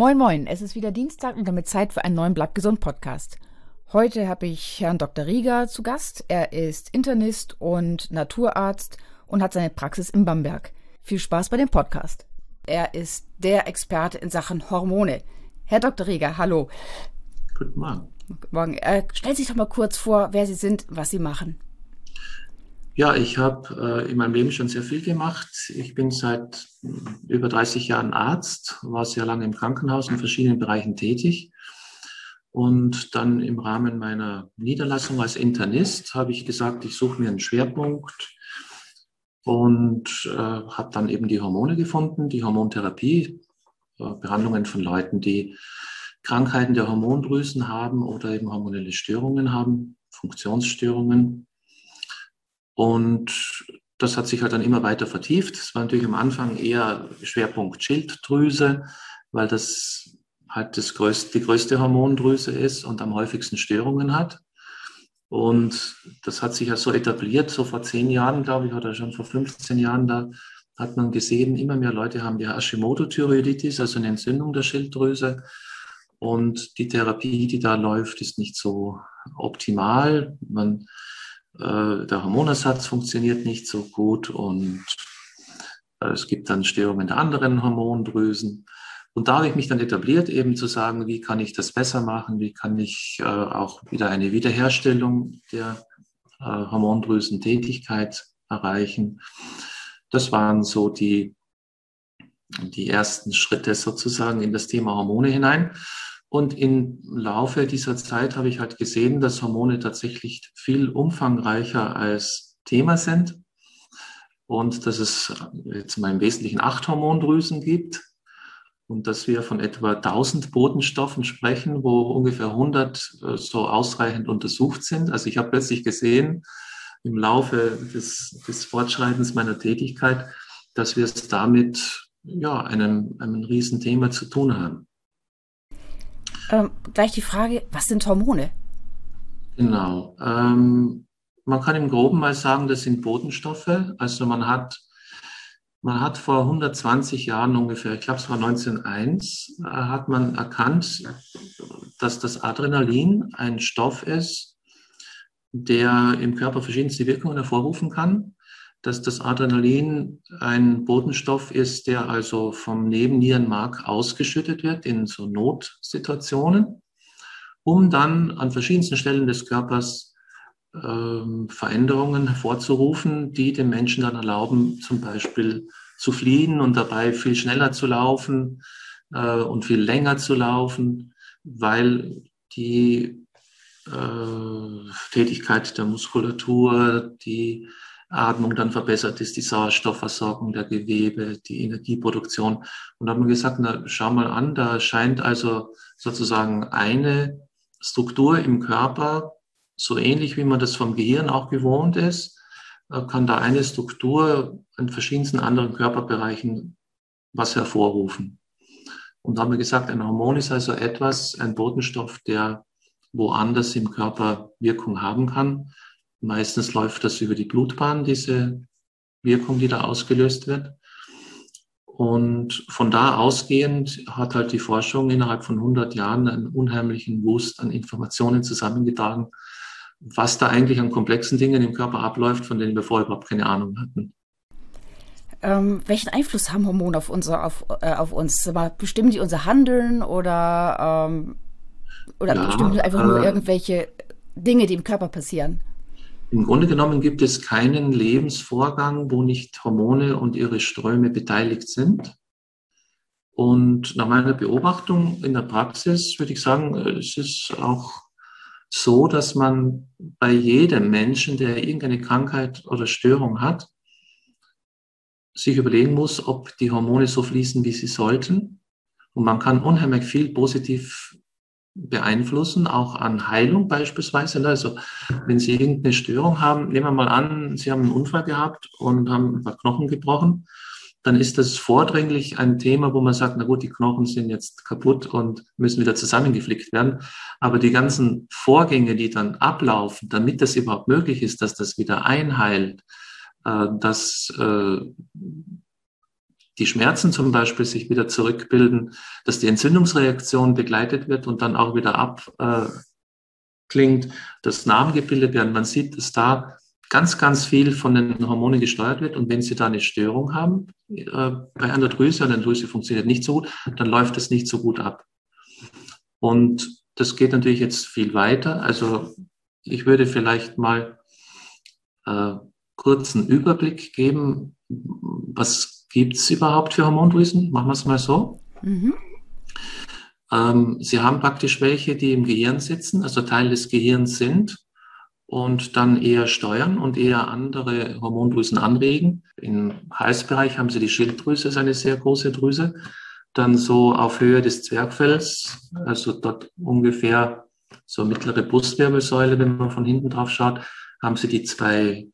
Moin, moin, es ist wieder Dienstag und damit Zeit für einen neuen Blatt gesund Podcast. Heute habe ich Herrn Dr. Rieger zu Gast. Er ist Internist und Naturarzt und hat seine Praxis in Bamberg. Viel Spaß bei dem Podcast. Er ist der Experte in Sachen Hormone. Herr Dr. Rieger, hallo. Guten Morgen. Guten Morgen. Äh, stellen Sie sich doch mal kurz vor, wer Sie sind, was Sie machen. Ja, ich habe äh, in meinem Leben schon sehr viel gemacht. Ich bin seit über 30 Jahren Arzt, war sehr lange im Krankenhaus in verschiedenen Bereichen tätig. Und dann im Rahmen meiner Niederlassung als Internist habe ich gesagt, ich suche mir einen Schwerpunkt und äh, habe dann eben die Hormone gefunden, die Hormontherapie, äh, Behandlungen von Leuten, die Krankheiten der Hormondrüsen haben oder eben hormonelle Störungen haben, Funktionsstörungen. Und das hat sich halt dann immer weiter vertieft. Es war natürlich am Anfang eher Schwerpunkt Schilddrüse, weil das halt das größte, die größte Hormondrüse ist und am häufigsten Störungen hat. Und das hat sich ja so etabliert, so vor zehn Jahren, glaube ich, oder schon vor 15 Jahren, da hat man gesehen, immer mehr Leute haben die Hashimoto-Thyreoiditis, also eine Entzündung der Schilddrüse. Und die Therapie, die da läuft, ist nicht so optimal. Man, äh, der Hormonersatz funktioniert nicht so gut und äh, es gibt dann Störungen der anderen Hormondrüsen. Und da habe ich mich dann etabliert, eben zu sagen, wie kann ich das besser machen, wie kann ich äh, auch wieder eine Wiederherstellung der äh, Hormondrüsentätigkeit erreichen. Das waren so die, die ersten Schritte sozusagen in das Thema Hormone hinein. Und im Laufe dieser Zeit habe ich halt gesehen, dass Hormone tatsächlich viel umfangreicher als Thema sind und dass es jetzt mal im Wesentlichen acht Hormondrüsen gibt und dass wir von etwa 1000 Botenstoffen sprechen, wo ungefähr 100 äh, so ausreichend untersucht sind. Also ich habe plötzlich gesehen im Laufe des, des Fortschreitens meiner Tätigkeit, dass wir es damit ja einem, einem Riesenthema zu tun haben. Ähm, gleich die Frage, was sind Hormone? Genau. Ähm, man kann im Groben mal sagen, das sind Botenstoffe. Also man hat man hat vor 120 Jahren ungefähr, ich glaube es war 1901, äh, hat man erkannt, dass das Adrenalin ein Stoff ist, der im Körper verschiedenste Wirkungen hervorrufen kann. Dass das Adrenalin ein Botenstoff ist, der also vom Nebennierenmark ausgeschüttet wird in so Notsituationen, um dann an verschiedensten Stellen des Körpers ähm, Veränderungen hervorzurufen, die dem Menschen dann erlauben, zum Beispiel zu fliehen und dabei viel schneller zu laufen äh, und viel länger zu laufen, weil die äh, Tätigkeit der Muskulatur, die Atmung dann verbessert ist, die Sauerstoffversorgung der Gewebe, die Energieproduktion. Und da hat man gesagt, na, schau mal an, da scheint also sozusagen eine Struktur im Körper so ähnlich wie man das vom Gehirn auch gewohnt ist, äh, kann da eine Struktur in verschiedensten anderen Körperbereichen was hervorrufen. Und da haben wir gesagt, ein Hormon ist also etwas, ein Botenstoff, der woanders im Körper Wirkung haben kann. Meistens läuft das über die Blutbahn, diese Wirkung, die da ausgelöst wird. Und von da ausgehend hat halt die Forschung innerhalb von 100 Jahren einen unheimlichen Wust an Informationen zusammengetragen, was da eigentlich an komplexen Dingen im Körper abläuft, von denen wir vorher überhaupt keine Ahnung hatten. Ähm, welchen Einfluss haben Hormone auf, unser, auf, äh, auf uns? Bestimmen die unser Handeln oder, ähm, oder ja, bestimmen die einfach äh, nur irgendwelche Dinge, die im Körper passieren? Im Grunde genommen gibt es keinen Lebensvorgang, wo nicht Hormone und ihre Ströme beteiligt sind. Und nach meiner Beobachtung in der Praxis würde ich sagen, es ist auch so, dass man bei jedem Menschen, der irgendeine Krankheit oder Störung hat, sich überlegen muss, ob die Hormone so fließen, wie sie sollten. Und man kann unheimlich viel positiv beeinflussen, auch an Heilung beispielsweise. Also wenn Sie irgendeine Störung haben, nehmen wir mal an, Sie haben einen Unfall gehabt und haben ein paar Knochen gebrochen dann ist das vordringlich ein Thema, wo man sagt, na gut, die Knochen sind jetzt kaputt und müssen wieder zusammengeflickt werden. Aber die ganzen Vorgänge, die dann ablaufen, damit das überhaupt möglich ist, dass das wieder einheilt, äh, dass äh, die Schmerzen zum Beispiel sich wieder zurückbilden, dass die Entzündungsreaktion begleitet wird und dann auch wieder abklingt, äh, dass Narben gebildet werden. Man sieht, dass da ganz, ganz viel von den Hormonen gesteuert wird. Und wenn Sie da eine Störung haben äh, bei einer Drüse, eine Drüse funktioniert nicht so gut, dann läuft es nicht so gut ab. Und das geht natürlich jetzt viel weiter. Also ich würde vielleicht mal äh, kurzen Überblick geben, was gibt es überhaupt für Hormondrüsen? Machen wir es mal so. Mhm. Ähm, Sie haben praktisch welche, die im Gehirn sitzen, also Teil des Gehirns sind und dann eher steuern und eher andere Hormondrüsen anregen. Im Halsbereich haben Sie die Schilddrüse, ist eine sehr große Drüse. Dann so auf Höhe des Zwergfells, also dort ungefähr so mittlere Brustwirbelsäule, wenn man von hinten drauf schaut, haben Sie die zwei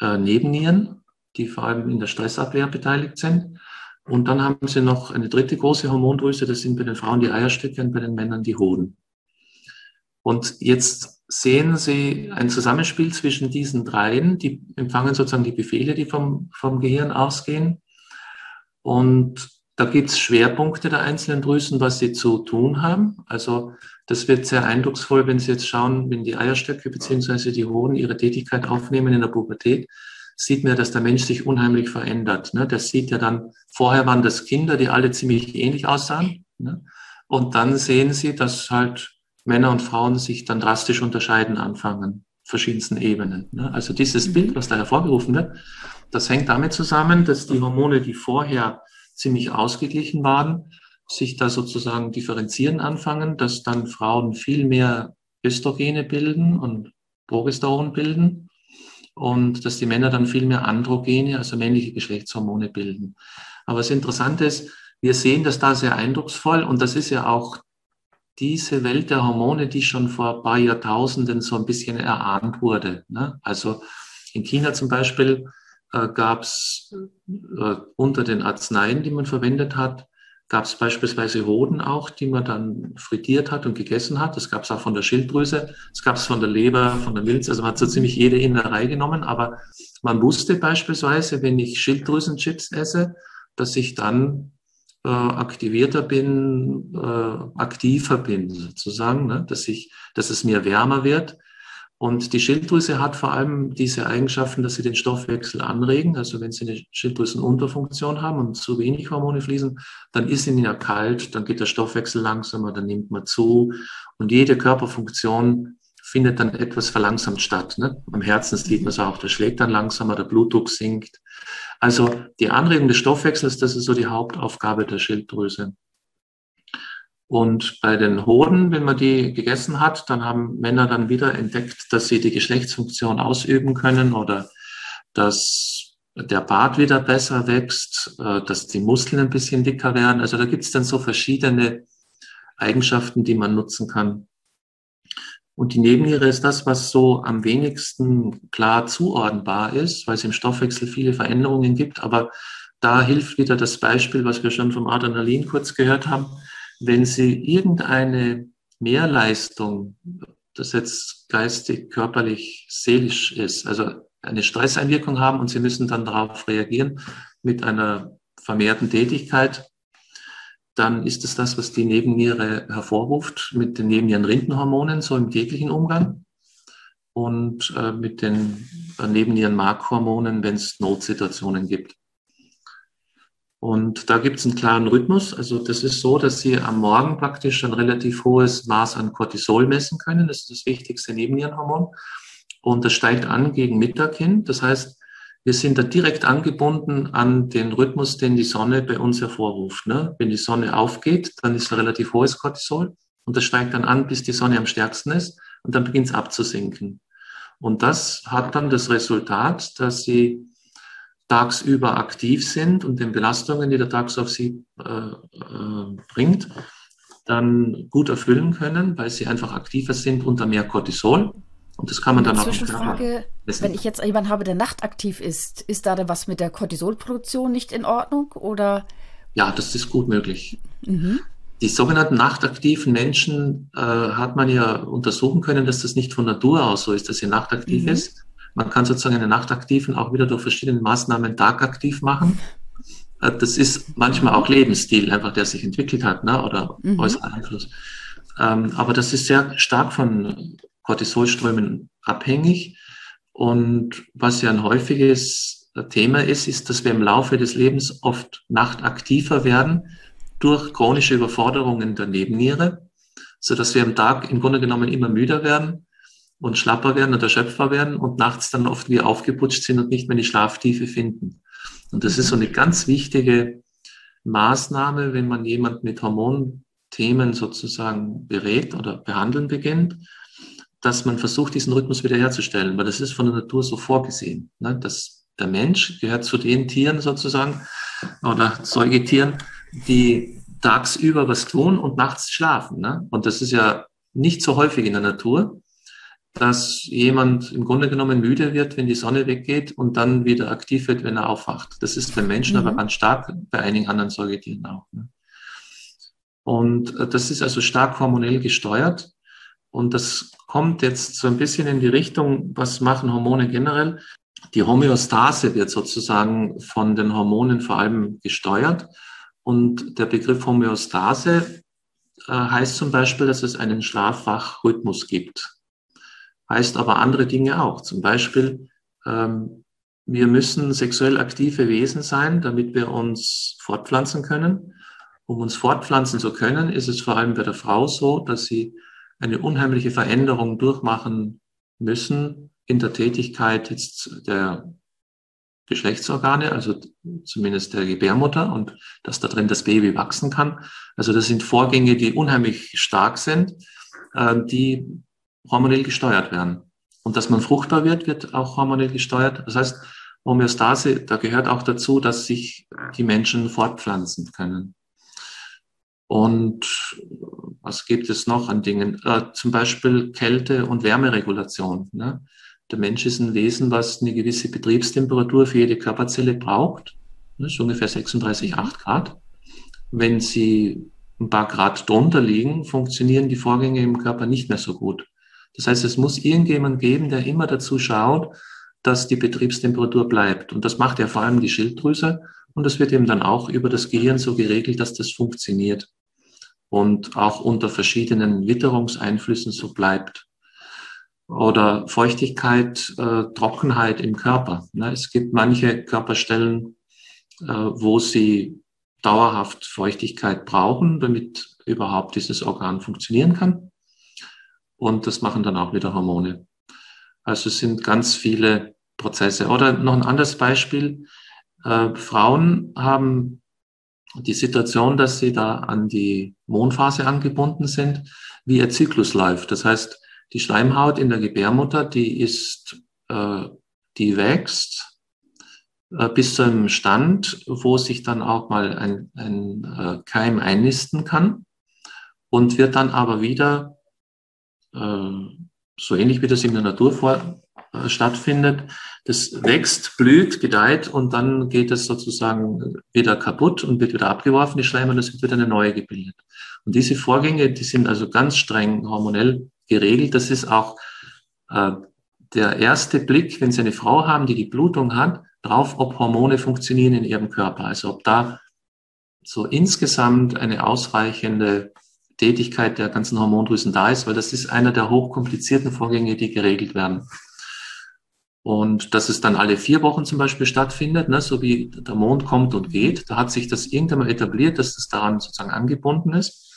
äh, Nebennieren, die vor allem in der Stressabwehr beteiligt sind. Und dann haben Sie noch eine dritte große Hormondrüse, das sind bei den Frauen die Eierstöcke und bei den Männern die Hoden. Und jetzt sehen Sie ein Zusammenspiel zwischen diesen dreien, die empfangen sozusagen die Befehle, die vom, vom Gehirn ausgehen. Und da gibt es Schwerpunkte der einzelnen Drüsen, was sie zu tun haben. Also das wird sehr eindrucksvoll, wenn Sie jetzt schauen, wenn die Eierstöcke beziehungsweise die Hoden ihre Tätigkeit aufnehmen in der Pubertät, sieht man, dass der Mensch sich unheimlich verändert. Ne? Das sieht ja dann, vorher waren das Kinder, die alle ziemlich ähnlich aussahen. Ne? Und dann sehen Sie, dass halt Männer und Frauen sich dann drastisch unterscheiden anfangen, verschiedensten Ebenen. Ne? Also dieses Bild, mhm. was da hervorgerufen wird, das hängt damit zusammen, dass die Hormone, die vorher ziemlich ausgeglichen waren, sich da sozusagen differenzieren anfangen, dass dann Frauen viel mehr Östrogene bilden und Progesteron bilden und dass die Männer dann viel mehr Androgene, also männliche Geschlechtshormone bilden. Aber das Interessante ist, wir sehen das da sehr eindrucksvoll und das ist ja auch diese Welt der Hormone, die schon vor ein paar Jahrtausenden so ein bisschen erahnt wurde. Ne? Also in China zum Beispiel äh, gab es äh, unter den Arzneien, die man verwendet hat, gab es beispielsweise Hoden auch, die man dann frittiert hat und gegessen hat. Das gab es auch von der Schilddrüse, das gab es von der Leber, von der Milz. Also man hat so ziemlich jede Innerei genommen. Aber man wusste beispielsweise, wenn ich Schilddrüsenchips esse, dass ich dann äh, aktivierter bin, äh, aktiver bin sozusagen, ne? dass ich, dass es mir wärmer wird. Und die Schilddrüse hat vor allem diese Eigenschaften, dass sie den Stoffwechsel anregen. Also wenn Sie eine Schilddrüsenunterfunktion haben und zu wenig Hormone fließen, dann ist Ihnen ja kalt, dann geht der Stoffwechsel langsamer, dann nimmt man zu. Und jede Körperfunktion findet dann etwas verlangsamt statt. Ne? Am Herzen sieht man es auch, der schlägt dann langsamer, der Blutdruck sinkt. Also die Anregung des Stoffwechsels, das ist so die Hauptaufgabe der Schilddrüse. Und bei den Hoden, wenn man die gegessen hat, dann haben Männer dann wieder entdeckt, dass sie die Geschlechtsfunktion ausüben können oder dass der Bart wieder besser wächst, äh, dass die Muskeln ein bisschen dicker werden. Also da gibt es dann so verschiedene Eigenschaften, die man nutzen kann. Und die Nebenniere ist das, was so am wenigsten klar zuordnbar ist, weil es im Stoffwechsel viele Veränderungen gibt. Aber da hilft wieder das Beispiel, was wir schon vom Adrenalin kurz gehört haben. Wenn Sie irgendeine Mehrleistung, das jetzt geistig, körperlich, seelisch ist, also eine Stresseinwirkung haben und Sie müssen dann darauf reagieren mit einer vermehrten Tätigkeit, dann ist es das, was die Nebenniere hervorruft mit den Nebennierenrindenhormonen, so im täglichen Umgang und äh, mit den äh, Nebennierenmarkhormonen, wenn es Notsituationen gibt. Und da gibt es einen klaren Rhythmus. Also das ist so, dass Sie am Morgen praktisch ein relativ hohes Maß an Cortisol messen können. Das ist das wichtigste Nebennierenhormon. Und das steigt an gegen Mittag hin. Das heißt, wir sind da direkt angebunden an den Rhythmus, den die Sonne bei uns hervorruft. Ne? Wenn die Sonne aufgeht, dann ist ein relativ hohes Cortisol und das steigt dann an, bis die Sonne am stärksten ist und dann beginnt es abzusinken. Und das hat dann das Resultat, dass sie tagsüber aktiv sind und den Belastungen, die der Tags auf sie äh, äh, bringt, dann gut erfüllen können, weil sie einfach aktiver sind unter mehr Cortisol. Und das kann man dann auch Zwischenfrage, wenn ich jetzt jemanden habe, der nachtaktiv ist, ist da denn was mit der Cortisolproduktion nicht in Ordnung oder? Ja, das ist gut möglich. Mhm. Die sogenannten nachtaktiven Menschen äh, hat man ja untersuchen können, dass das nicht von Natur aus so ist, dass sie nachtaktiv mhm. ist. Man kann sozusagen einen Nachtaktiven auch wieder durch verschiedene Maßnahmen tagaktiv machen. Äh, das ist manchmal auch Lebensstil, einfach der sich entwickelt hat, ne? oder mhm. äußerer Einfluss. Ähm, aber das ist sehr stark von Cortisolströmen abhängig. Und was ja ein häufiges Thema ist, ist, dass wir im Laufe des Lebens oft nachtaktiver werden durch chronische Überforderungen der Nebenniere, so dass wir am Tag im Grunde genommen immer müder werden und schlapper werden oder erschöpfer werden und nachts dann oft wie aufgeputscht sind und nicht mehr die Schlaftiefe finden. Und das ist so eine ganz wichtige Maßnahme, wenn man jemand mit Hormonthemen sozusagen berät oder behandeln beginnt, dass man versucht, diesen Rhythmus wiederherzustellen, weil das ist von der Natur so vorgesehen. Ne? Dass der Mensch gehört zu den Tieren sozusagen oder Säugetieren, die tagsüber was tun und nachts schlafen. Ne? Und das ist ja nicht so häufig in der Natur, dass jemand im Grunde genommen müde wird, wenn die Sonne weggeht und dann wieder aktiv wird, wenn er aufwacht. Das ist bei Menschen mhm. aber ganz stark, bei einigen anderen Säugetieren auch. Ne? Und äh, das ist also stark hormonell gesteuert. Und das kommt jetzt so ein bisschen in die Richtung, was machen Hormone generell? Die Homöostase wird sozusagen von den Hormonen vor allem gesteuert. Und der Begriff Homöostase äh, heißt zum Beispiel, dass es einen Schlaf-Wach-Rhythmus gibt. Heißt aber andere Dinge auch. Zum Beispiel, ähm, wir müssen sexuell aktive Wesen sein, damit wir uns fortpflanzen können. Um uns fortpflanzen zu können, ist es vor allem bei der Frau so, dass sie eine unheimliche Veränderung durchmachen müssen in der Tätigkeit jetzt der Geschlechtsorgane, also zumindest der Gebärmutter und dass da drin das Baby wachsen kann. Also das sind Vorgänge, die unheimlich stark sind, äh, die hormonell gesteuert werden. Und dass man fruchtbar wird, wird auch hormonell gesteuert. Das heißt, Homöostase, da gehört auch dazu, dass sich die Menschen fortpflanzen können. Und was gibt es noch an Dingen? Äh, zum Beispiel Kälte- und Wärmeregulation. Ne? Der Mensch ist ein Wesen, was eine gewisse Betriebstemperatur für jede Körperzelle braucht. Das ist ungefähr 36,8 Grad. Wenn sie ein paar Grad drunter liegen, funktionieren die Vorgänge im Körper nicht mehr so gut. Das heißt, es muss irgendjemand geben, der immer dazu schaut, dass die Betriebstemperatur bleibt. Und das macht ja vor allem die Schilddrüse. Und das wird eben dann auch über das Gehirn so geregelt, dass das funktioniert und auch unter verschiedenen Witterungseinflüssen so bleibt. Oder Feuchtigkeit, äh, Trockenheit im Körper. Ne? Es gibt manche Körperstellen, äh, wo sie dauerhaft Feuchtigkeit brauchen, damit überhaupt dieses Organ funktionieren kann. Und das machen dann auch wieder Hormone. Also es sind ganz viele Prozesse. Oder noch ein anderes Beispiel. Äh, Frauen haben die Situation, dass sie da an die Mondphase angebunden sind, wie ihr Zyklus läuft. Das heißt, die Schleimhaut in der Gebärmutter, die ist, äh, die wächst äh, bis zu einem Stand, wo sich dann auch mal ein, ein äh, Keim einnisten kann und wird dann aber wieder, so ähnlich wie das in der Natur vor, äh, stattfindet, das wächst, blüht, gedeiht und dann geht es sozusagen wieder kaputt und wird wieder abgeworfen, die Schleimhaut, es wird wieder eine neue gebildet. Und diese Vorgänge, die sind also ganz streng hormonell geregelt. Das ist auch äh, der erste Blick, wenn Sie eine Frau haben, die die Blutung hat, drauf, ob Hormone funktionieren in ihrem Körper. Also ob da so insgesamt eine ausreichende Tätigkeit der ganzen Hormondrüsen da ist, weil das ist einer der hochkomplizierten Vorgänge, die geregelt werden. Und dass es dann alle vier Wochen zum Beispiel stattfindet, ne, so wie der Mond kommt und geht, da hat sich das irgendwann mal etabliert, dass das daran sozusagen angebunden ist.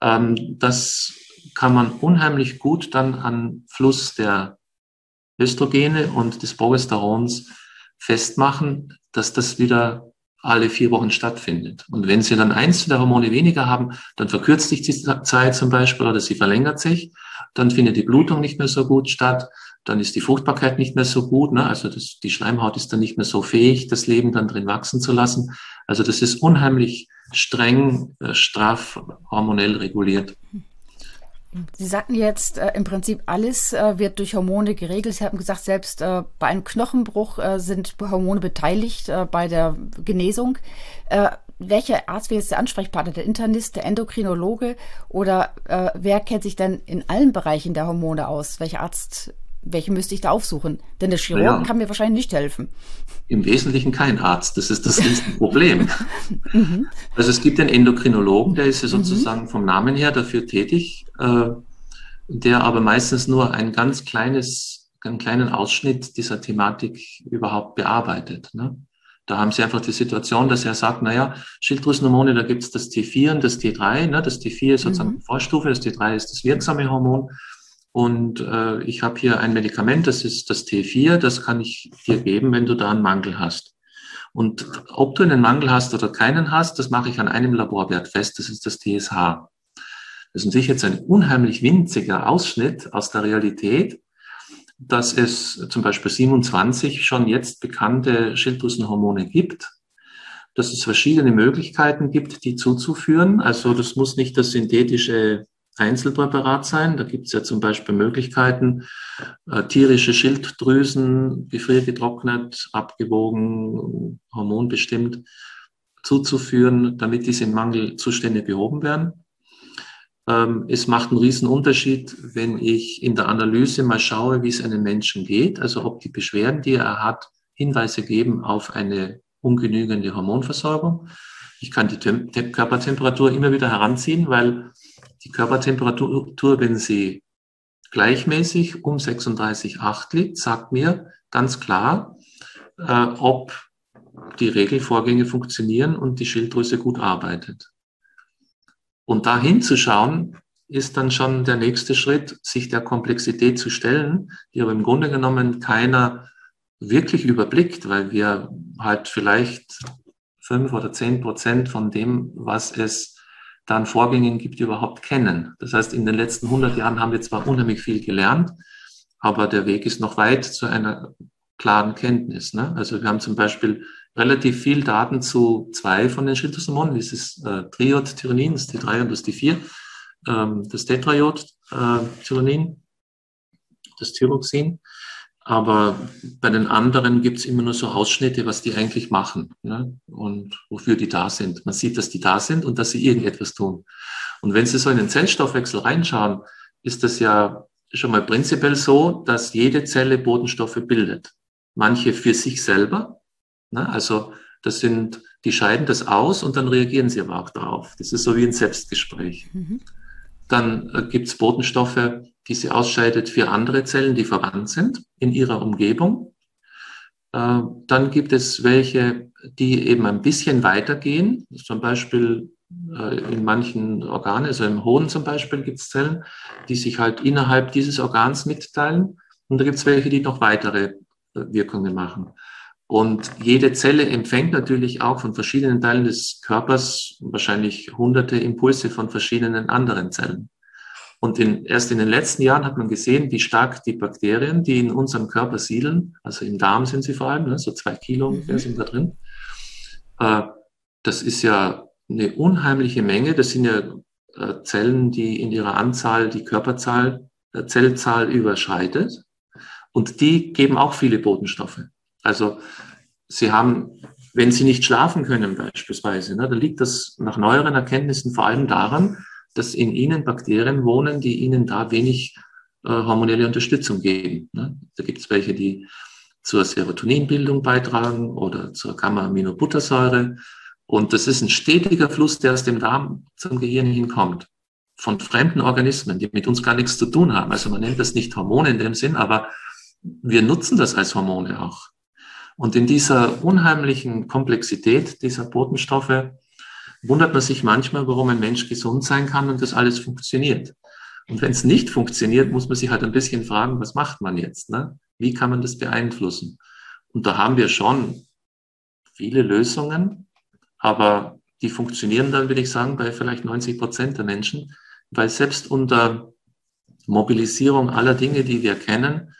Ähm, das kann man unheimlich gut dann an Fluss der Östrogene und des Progesterons festmachen, dass das wieder alle vier Wochen stattfindet. Und wenn Sie dann eins der Hormone weniger haben, dann verkürzt sich die Zeit zum Beispiel oder sie verlängert sich. Dann findet die Blutung nicht mehr so gut statt dann ist die Fruchtbarkeit nicht mehr so gut. Ne? Also das, die Schleimhaut ist dann nicht mehr so fähig, das Leben dann drin wachsen zu lassen. Also das ist unheimlich streng, äh, straff, hormonell reguliert. Sie sagten jetzt, äh, im Prinzip alles äh, wird durch Hormone geregelt. Sie haben gesagt, selbst äh, bei einem Knochenbruch äh, sind Hormone beteiligt äh, bei der Genesung. Äh, welcher Arzt wäre jetzt der Ansprechpartner? Der Internist, der Endokrinologe oder wer kennt sich denn in allen Bereichen der Hormone aus? Welcher Arzt welche müsste ich da aufsuchen? Denn der Chirurg ja. kann mir wahrscheinlich nicht helfen. Im Wesentlichen kein Arzt. Das ist das Problem. mhm. Also es gibt den Endokrinologen, der ist ja mhm. sozusagen mhm. vom Namen her dafür tätig, äh, der aber meistens nur ein ganz kleines, einen kleinen Ausschnitt dieser Thematik überhaupt bearbeitet. Ne? Da haben sie einfach die Situation, dass er sagt, naja, Schilddrüsenhormone, da gibt es das T4 und das T3. Ne? Das T4 ist sozusagen mhm. Vorstufe, das T3 ist das wirksame Hormon. Und äh, ich habe hier ein Medikament, das ist das T4, das kann ich dir geben, wenn du da einen Mangel hast. Und ob du einen Mangel hast oder keinen hast, das mache ich an einem Laborwert fest, das ist das TSH. Das ist natürlich jetzt ein unheimlich winziger Ausschnitt aus der Realität, dass es zum Beispiel 27 schon jetzt bekannte Schilddrüsenhormone gibt, dass es verschiedene Möglichkeiten gibt, die zuzuführen. Also das muss nicht das synthetische Einzelpräparat sein. Da gibt es ja zum Beispiel Möglichkeiten, äh, tierische Schilddrüsen, gefriergetrocknet, abgewogen, hormonbestimmt zuzuführen, damit diese Mangelzustände behoben werden. Ähm, es macht einen riesen Unterschied, wenn ich in der Analyse mal schaue, wie es einem Menschen geht, also ob die Beschwerden, die er hat, Hinweise geben auf eine ungenügende Hormonversorgung. Ich kann die Tem Körpertemperatur immer wieder heranziehen, weil die Körpertemperatur, wenn sie gleichmäßig um 36,8 liegt, sagt mir ganz klar, äh, ob die Regelvorgänge funktionieren und die Schilddrüse gut arbeitet. Und da hinzuschauen, ist dann schon der nächste Schritt, sich der Komplexität zu stellen, die aber im Grunde genommen keiner wirklich überblickt, weil wir halt vielleicht fünf oder zehn Prozent von dem, was es dann Vorgängen gibt, überhaupt kennen. Das heißt, in den letzten 100 Jahren haben wir zwar unheimlich viel gelernt, aber der Weg ist noch weit zu einer klaren Kenntnis. Ne? Also wir haben zum Beispiel relativ viel Daten zu zwei von den Schilddrüsenhormonen, ist äh, Triod-Tyronin, das T3 und das T4, ähm, das Tetraiod-Tyronin, das Thyroxin. Aber bei den anderen gibt es immer nur so Ausschnitte, was die eigentlich machen ne? und wofür die da sind. Man sieht, dass die da sind und dass sie irgendetwas tun. Und wenn Sie so in den Zellstoffwechsel reinschauen, ist das ja schon mal prinzipiell so, dass jede Zelle Botenstoffe bildet. Manche für sich selber, Ne? Also das sind, die scheiden das aus und dann reagieren sie aber auch darauf. Das ist so wie ein Selbstgespräch. Mhm. Dann äh, gibt es Botenstoffe, die sie ausscheidet für andere Zellen, die verwandt sind in ihrer Umgebung. Äh, dann gibt es welche, die eben ein bisschen weitergehen. Zum Beispiel äh, in manchen Organen, also im Hohn zum Beispiel gibt es Zellen, die sich halt innerhalb dieses Organs mitteilen. Und da gibt es welche, die noch weitere äh, Wirkungen machen. Und jede Zelle empfängt natürlich auch von verschiedenen Teilen des Körpers wahrscheinlich hunderte Impulse von verschiedenen anderen Zellen. Und in, erst in den letzten Jahren hat man gesehen, wie stark die Bakterien, die in unserem Körper siedeln, also im Darm sind sie vor allem, ne, so zwei Kilo mhm. sind da drin. Äh, das ist ja eine unheimliche Menge. Das sind ja äh, Zellen, die in ihrer Anzahl die Körperzahl, äh, Zellzahl überschreitet. Und die geben auch viele Botenstoffe. Also sie haben, wenn sie nicht schlafen können beispielsweise, ne, da liegt das nach neueren Erkenntnissen vor allem daran, dass in ihnen Bakterien wohnen, die ihnen da wenig äh, hormonelle Unterstützung geben. Ne. Da gibt es welche, die zur Serotoninbildung beitragen oder zur Gamma-Aminobuttersäure. Und das ist ein stetiger Fluss, der aus dem Darm zum Gehirn hinkommt. Von fremden Organismen, die mit uns gar nichts zu tun haben. Also man nennt das nicht Hormone in dem Sinn, aber wir nutzen das als Hormone auch. Und in dieser unheimlichen Komplexität dieser Botenstoffe wundert man sich manchmal, warum ein Mensch gesund sein kann und das alles funktioniert. Und wenn es nicht funktioniert, muss man sich halt ein bisschen fragen, was macht man jetzt? Ne? Wie kann man das beeinflussen? Und da haben wir schon viele Lösungen, aber die funktionieren dann, würde ich sagen, bei vielleicht 90 Prozent der Menschen, weil selbst unter Mobilisierung aller Dinge, die wir kennen,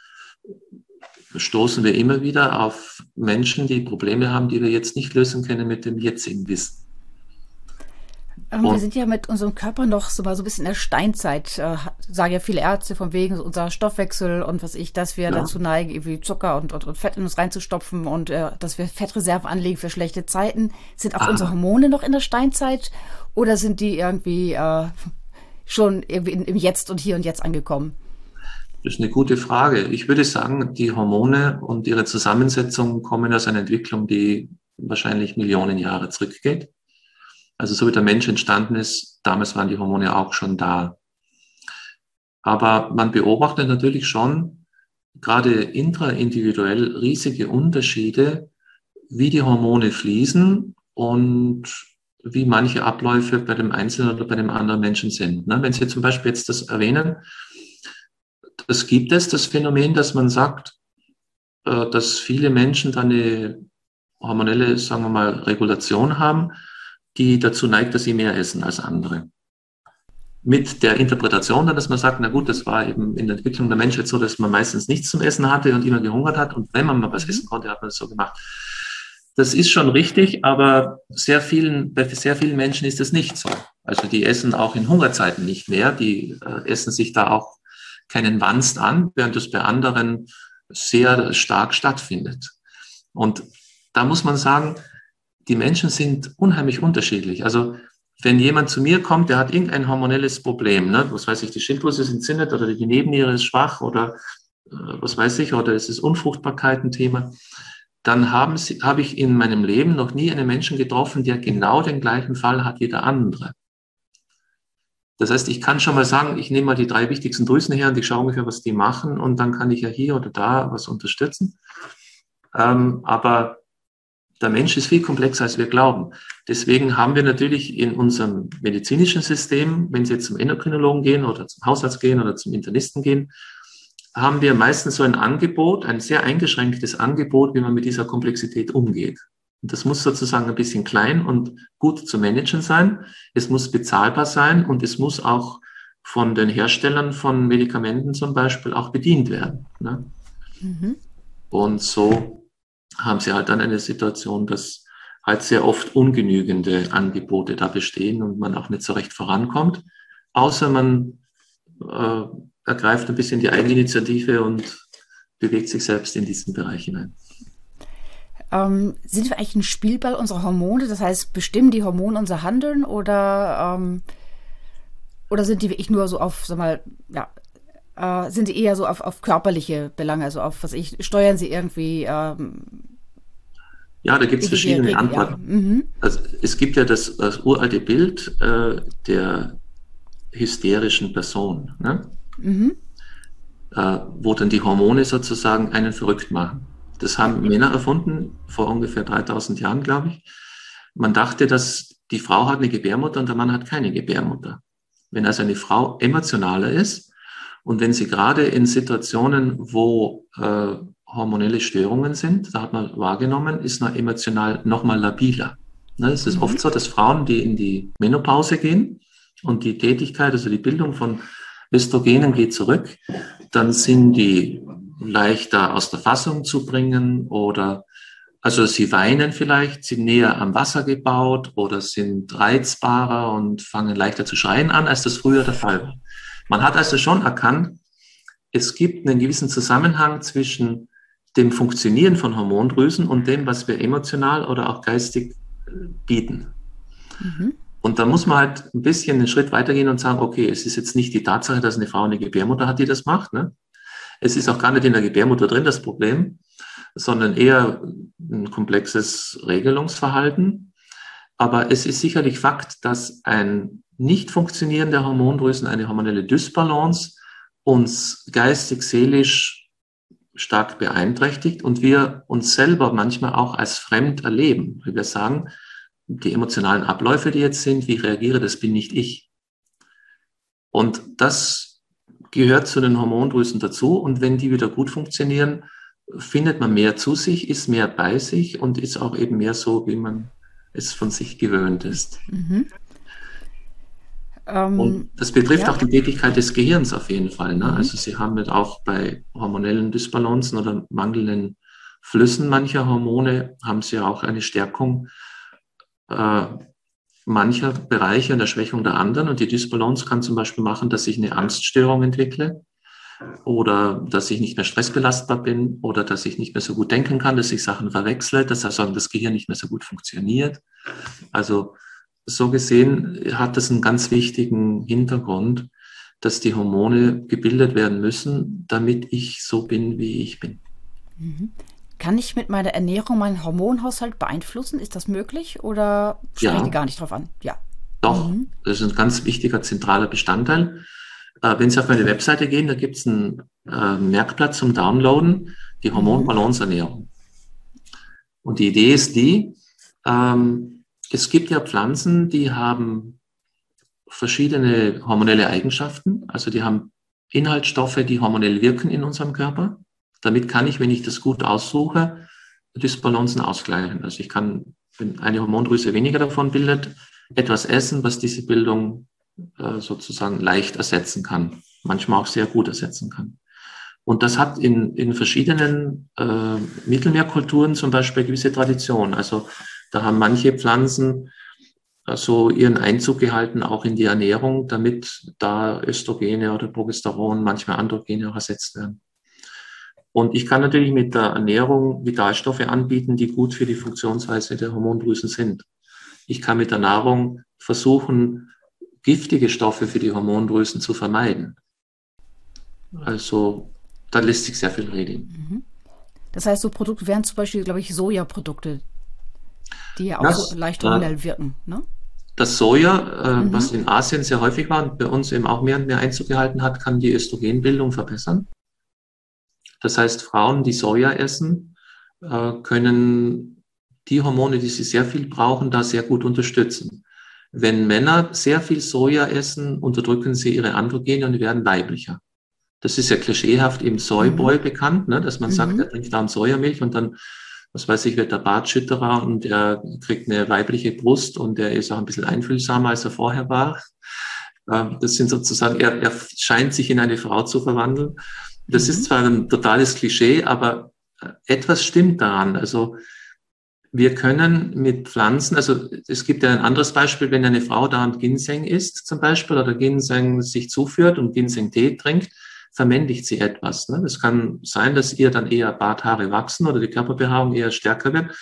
stoßen wir immer wieder auf Menschen, die Probleme haben, die wir jetzt nicht lösen können mit dem jetzigen Wissen. Wir sind ja mit unserem Körper noch so mal so ein bisschen in der Steinzeit, äh, sagen ja viele Ärzte, von wegen unser Stoffwechsel und was ich, dass wir ja. dazu neigen, irgendwie Zucker und, und, und, Fett in uns reinzustopfen und äh, dass wir Fettreserven anlegen für schlechte Zeiten. Sind auch ah. unsere Hormone noch in der Steinzeit oder sind die irgendwie äh, schon irgendwie im Jetzt und hier und jetzt angekommen? Das ist eine gute Frage. Ich würde sagen, die Hormone und ihre Zusammensetzung kommen aus einer Entwicklung, die wahrscheinlich Millionen Jahre zurückgeht. Also so wie der Mensch entstanden ist, damals waren die Hormone auch schon da. Aber man beobachtet natürlich schon gerade intraindividuell riesige Unterschiede, wie die Hormone fließen und wie manche Abläufe bei dem Einzelnen oder bei dem anderen Menschen sind. Ne, wenn Sie zum Beispiel jetzt das erwähnen, das gibt es, das Phänomen, dass man sagt, äh, dass viele Menschen dann eine hormonelle, sagen wir mal, Regulation haben, die dazu neigt, dass sie mehr essen als andere. Mit der Interpretation dann, dass man sagt, na gut, das war eben in der Entwicklung der Menschheit so, dass man meistens nichts zum Essen hatte und immer gehungert hat. Und wenn man mal was mhm. essen konnte, hat man das so gemacht. Das ist schon richtig, aber sehr vielen, bei sehr vielen Menschen ist das nicht so. Also die essen auch in Hungerzeiten nicht mehr. Die äh, essen sich da auch keinen Wanst an, während das bei anderen sehr stark stattfindet. Und da muss man sagen, die Menschen sind unheimlich unterschiedlich. Also wenn jemand zu mir kommt, der hat irgendein hormonelles Problem, ne? was weiß ich, die Schilddrüse ist entzündet oder die Nebenniere ist schwach oder äh, was weiß ich, oder es ist Unfruchtbarkeit ein Thema, dann haben sie, habe ich in meinem Leben noch nie einen Menschen getroffen, der genau den gleichen Fall hat wie der andere. Das heißt, ich kann schon mal sagen, ich nehme mal die drei wichtigsten Drüsen her und ich schaue ungefähr, was die machen und dann kann ich ja hier oder da was unterstützen. Ähm, aber der Mensch ist viel komplexer, als wir glauben. Deswegen haben wir natürlich in unserem medizinischen System, wenn Sie jetzt zum Endokrinologen gehen oder zum Hausarzt gehen oder zum Internisten gehen, haben wir meistens so ein Angebot, ein sehr eingeschränktes Angebot, wie man mit dieser Komplexität umgeht. Und das muss sozusagen ein bisschen klein und gut zu managen sein. Es muss bezahlbar sein und es muss auch von den Herstellern von Medikamenten zum Beispiel auch bedient werden. Ne? Mhm. Und so haben sie halt dann eine Situation, dass halt sehr oft ungenügende Angebote da bestehen und man auch nicht so recht vorankommt, außer man äh, ergreift ein bisschen die Eigeninitiative und bewegt sich selbst in diesen Bereich hinein. Ähm, sind wir eigentlich ein Spielball unserer Hormone? Das heißt, bestimmen die Hormone unser Handeln oder, ähm, oder sind die wirklich nur so auf, sag mal, ja, äh, sind eher so auf, auf körperliche Belange, also auf, was ich, steuern sie irgendwie? Ähm, ja, da gibt es verschiedene Antworten. Ja. Mhm. Also es gibt ja das, das uralte Bild äh, der hysterischen Person. Ne? mhm. äh, wo dann die Hormone sozusagen einen verrückt machen. Das haben Männer erfunden vor ungefähr 3000 Jahren, glaube ich. Man dachte, dass die Frau hat eine Gebärmutter und der Mann hat keine Gebärmutter. Wenn also eine Frau emotionaler ist und wenn sie gerade in Situationen, wo äh, hormonelle Störungen sind, da hat man wahrgenommen, ist man emotional nochmal labiler. Ne, es ist mhm. oft so, dass Frauen, die in die Menopause gehen und die Tätigkeit, also die Bildung von Östrogenen geht zurück, dann sind die leichter aus der Fassung zu bringen oder also sie weinen vielleicht, sind näher am Wasser gebaut oder sind reizbarer und fangen leichter zu schreien an, als das früher der Fall war. Man hat also schon erkannt, es gibt einen gewissen Zusammenhang zwischen dem Funktionieren von Hormondrüsen und dem, was wir emotional oder auch geistig äh, bieten. Mhm. Und da muss man halt ein bisschen einen Schritt weitergehen und sagen, okay, es ist jetzt nicht die Tatsache, dass eine Frau eine Gebärmutter hat, die das macht. Ne? Es ist auch gar nicht in der Gebärmutter drin das Problem, sondern eher ein komplexes Regelungsverhalten. Aber es ist sicherlich Fakt, dass ein Nicht-Funktionieren der Hormondrüsen, eine hormonelle Dysbalance uns geistig, seelisch stark beeinträchtigt und wir uns selber manchmal auch als fremd erleben. Wie wir sagen, die emotionalen Abläufe, die jetzt sind, wie ich reagiere, das bin nicht ich. Und das gehört zu den Hormondrüsen dazu. Und wenn die wieder gut funktionieren, findet man mehr zu sich, ist mehr bei sich und ist auch eben mehr so, wie man es von sich gewöhnt ist. Mhm. Um, und ähm, das betrifft ja. auch die Tätigkeit des Gehirns auf jeden Fall. Ne? Mhm. Also Sie haben mit auch bei hormonellen Dysbalancen oder mangelnden Flüssen mancher Hormone haben Sie auch eine Stärkung äh, mancher Bereiche und der Schwächung der anderen. Und die Dysbalance kann zum Beispiel machen, dass ich eine Angststörung entwickle oder dass ich nicht mehr stressbelastbar bin oder dass ich nicht mehr so gut denken kann, dass ich Sachen verwechsle, dass also das Gehirn nicht mehr so gut funktioniert. Also so gesehen hat das einen ganz wichtigen Hintergrund, dass die Hormone gebildet werden müssen, damit ich so bin, wie ich bin. Mhm. Kann ich mit meiner Ernährung meinen Hormonhaushalt beeinflussen? Ist das möglich oder spreche ja. gar nicht drauf an? Ja. Doch, mhm. das ist ein ganz wichtiger, zentraler Bestandteil. Äh, wenn Sie auf meine Webseite gehen, da gibt es ein äh, Merkblatt zum Downloaden, die Hormonbalanceernährung. Und die Idee ist die, ähm, es gibt ja Pflanzen, die haben verschiedene hormonelle Eigenschaften. Also die haben Inhaltsstoffe, die hormonell wirken in unserem Körper. Damit kann ich, wenn ich das gut aussuche, Dysbalancen ausgleichen. Also ich kann, wenn eine Hormondrüse weniger davon bildet, etwas essen, was diese Bildung äh, sozusagen leicht ersetzen kann, manchmal auch sehr gut ersetzen kann. Und das hat in, in verschiedenen äh, Mittelmeerkulturen zum Beispiel gewisse Tradition. Also da haben manche Pflanzen so also ihren Einzug gehalten, auch in die Ernährung, damit da Östrogene oder Progesteron, manchmal Androgene auch ersetzt werden. Und ich kann natürlich mit der Ernährung Vitalstoffe anbieten, die gut für die Funktionsweise der Hormondrüsen sind. Ich kann mit der Nahrung versuchen, giftige Stoffe für die Hormondrüsen zu vermeiden. Also da lässt sich sehr viel reden. Mhm. Das heißt, so Produkte wären zum Beispiel, glaube ich, Sojaprodukte, die ja auch das, leicht hormonell wirken. Ne? Das Soja, äh, mhm. was in Asien sehr häufig war und bei uns eben auch mehr und mehr Einzug gehalten hat, kann die Östrogenbildung verbessern. Das heißt, Frauen, die Soja essen, äh, können die Hormone, die sie sehr viel brauchen, da sehr gut unterstützen. Wenn Männer sehr viel Soja essen, unterdrücken sie ihre Androgene und werden weiblicher. Das ist ja klischeehaft im Soyboy mhm. bekannt, ne, dass man mhm. sagt, er trinkt da Sojamilch und dann, was weiß ich, wird der Bartschütterer und er kriegt eine weibliche Brust und er ist auch ein bisschen einfühlsamer, als er vorher war. Ähm, das sind sozusagen, er, er scheint sich in eine Frau zu verwandeln. Das mhm. ist zwar ein totales Klischee, aber äh, etwas stimmt daran. Also wir können mit Pflanzen, also es gibt ja ein anderes Beispiel, wenn eine Frau da und Ginseng isst zum Beispiel oder Ginseng sich zuführt und Ginseng-Tee trinkt, vermännlicht sie etwas. Ne? Das kann sein, dass ihr dann eher Barthaare wachsen oder die Körperbehaarung eher stärker wird.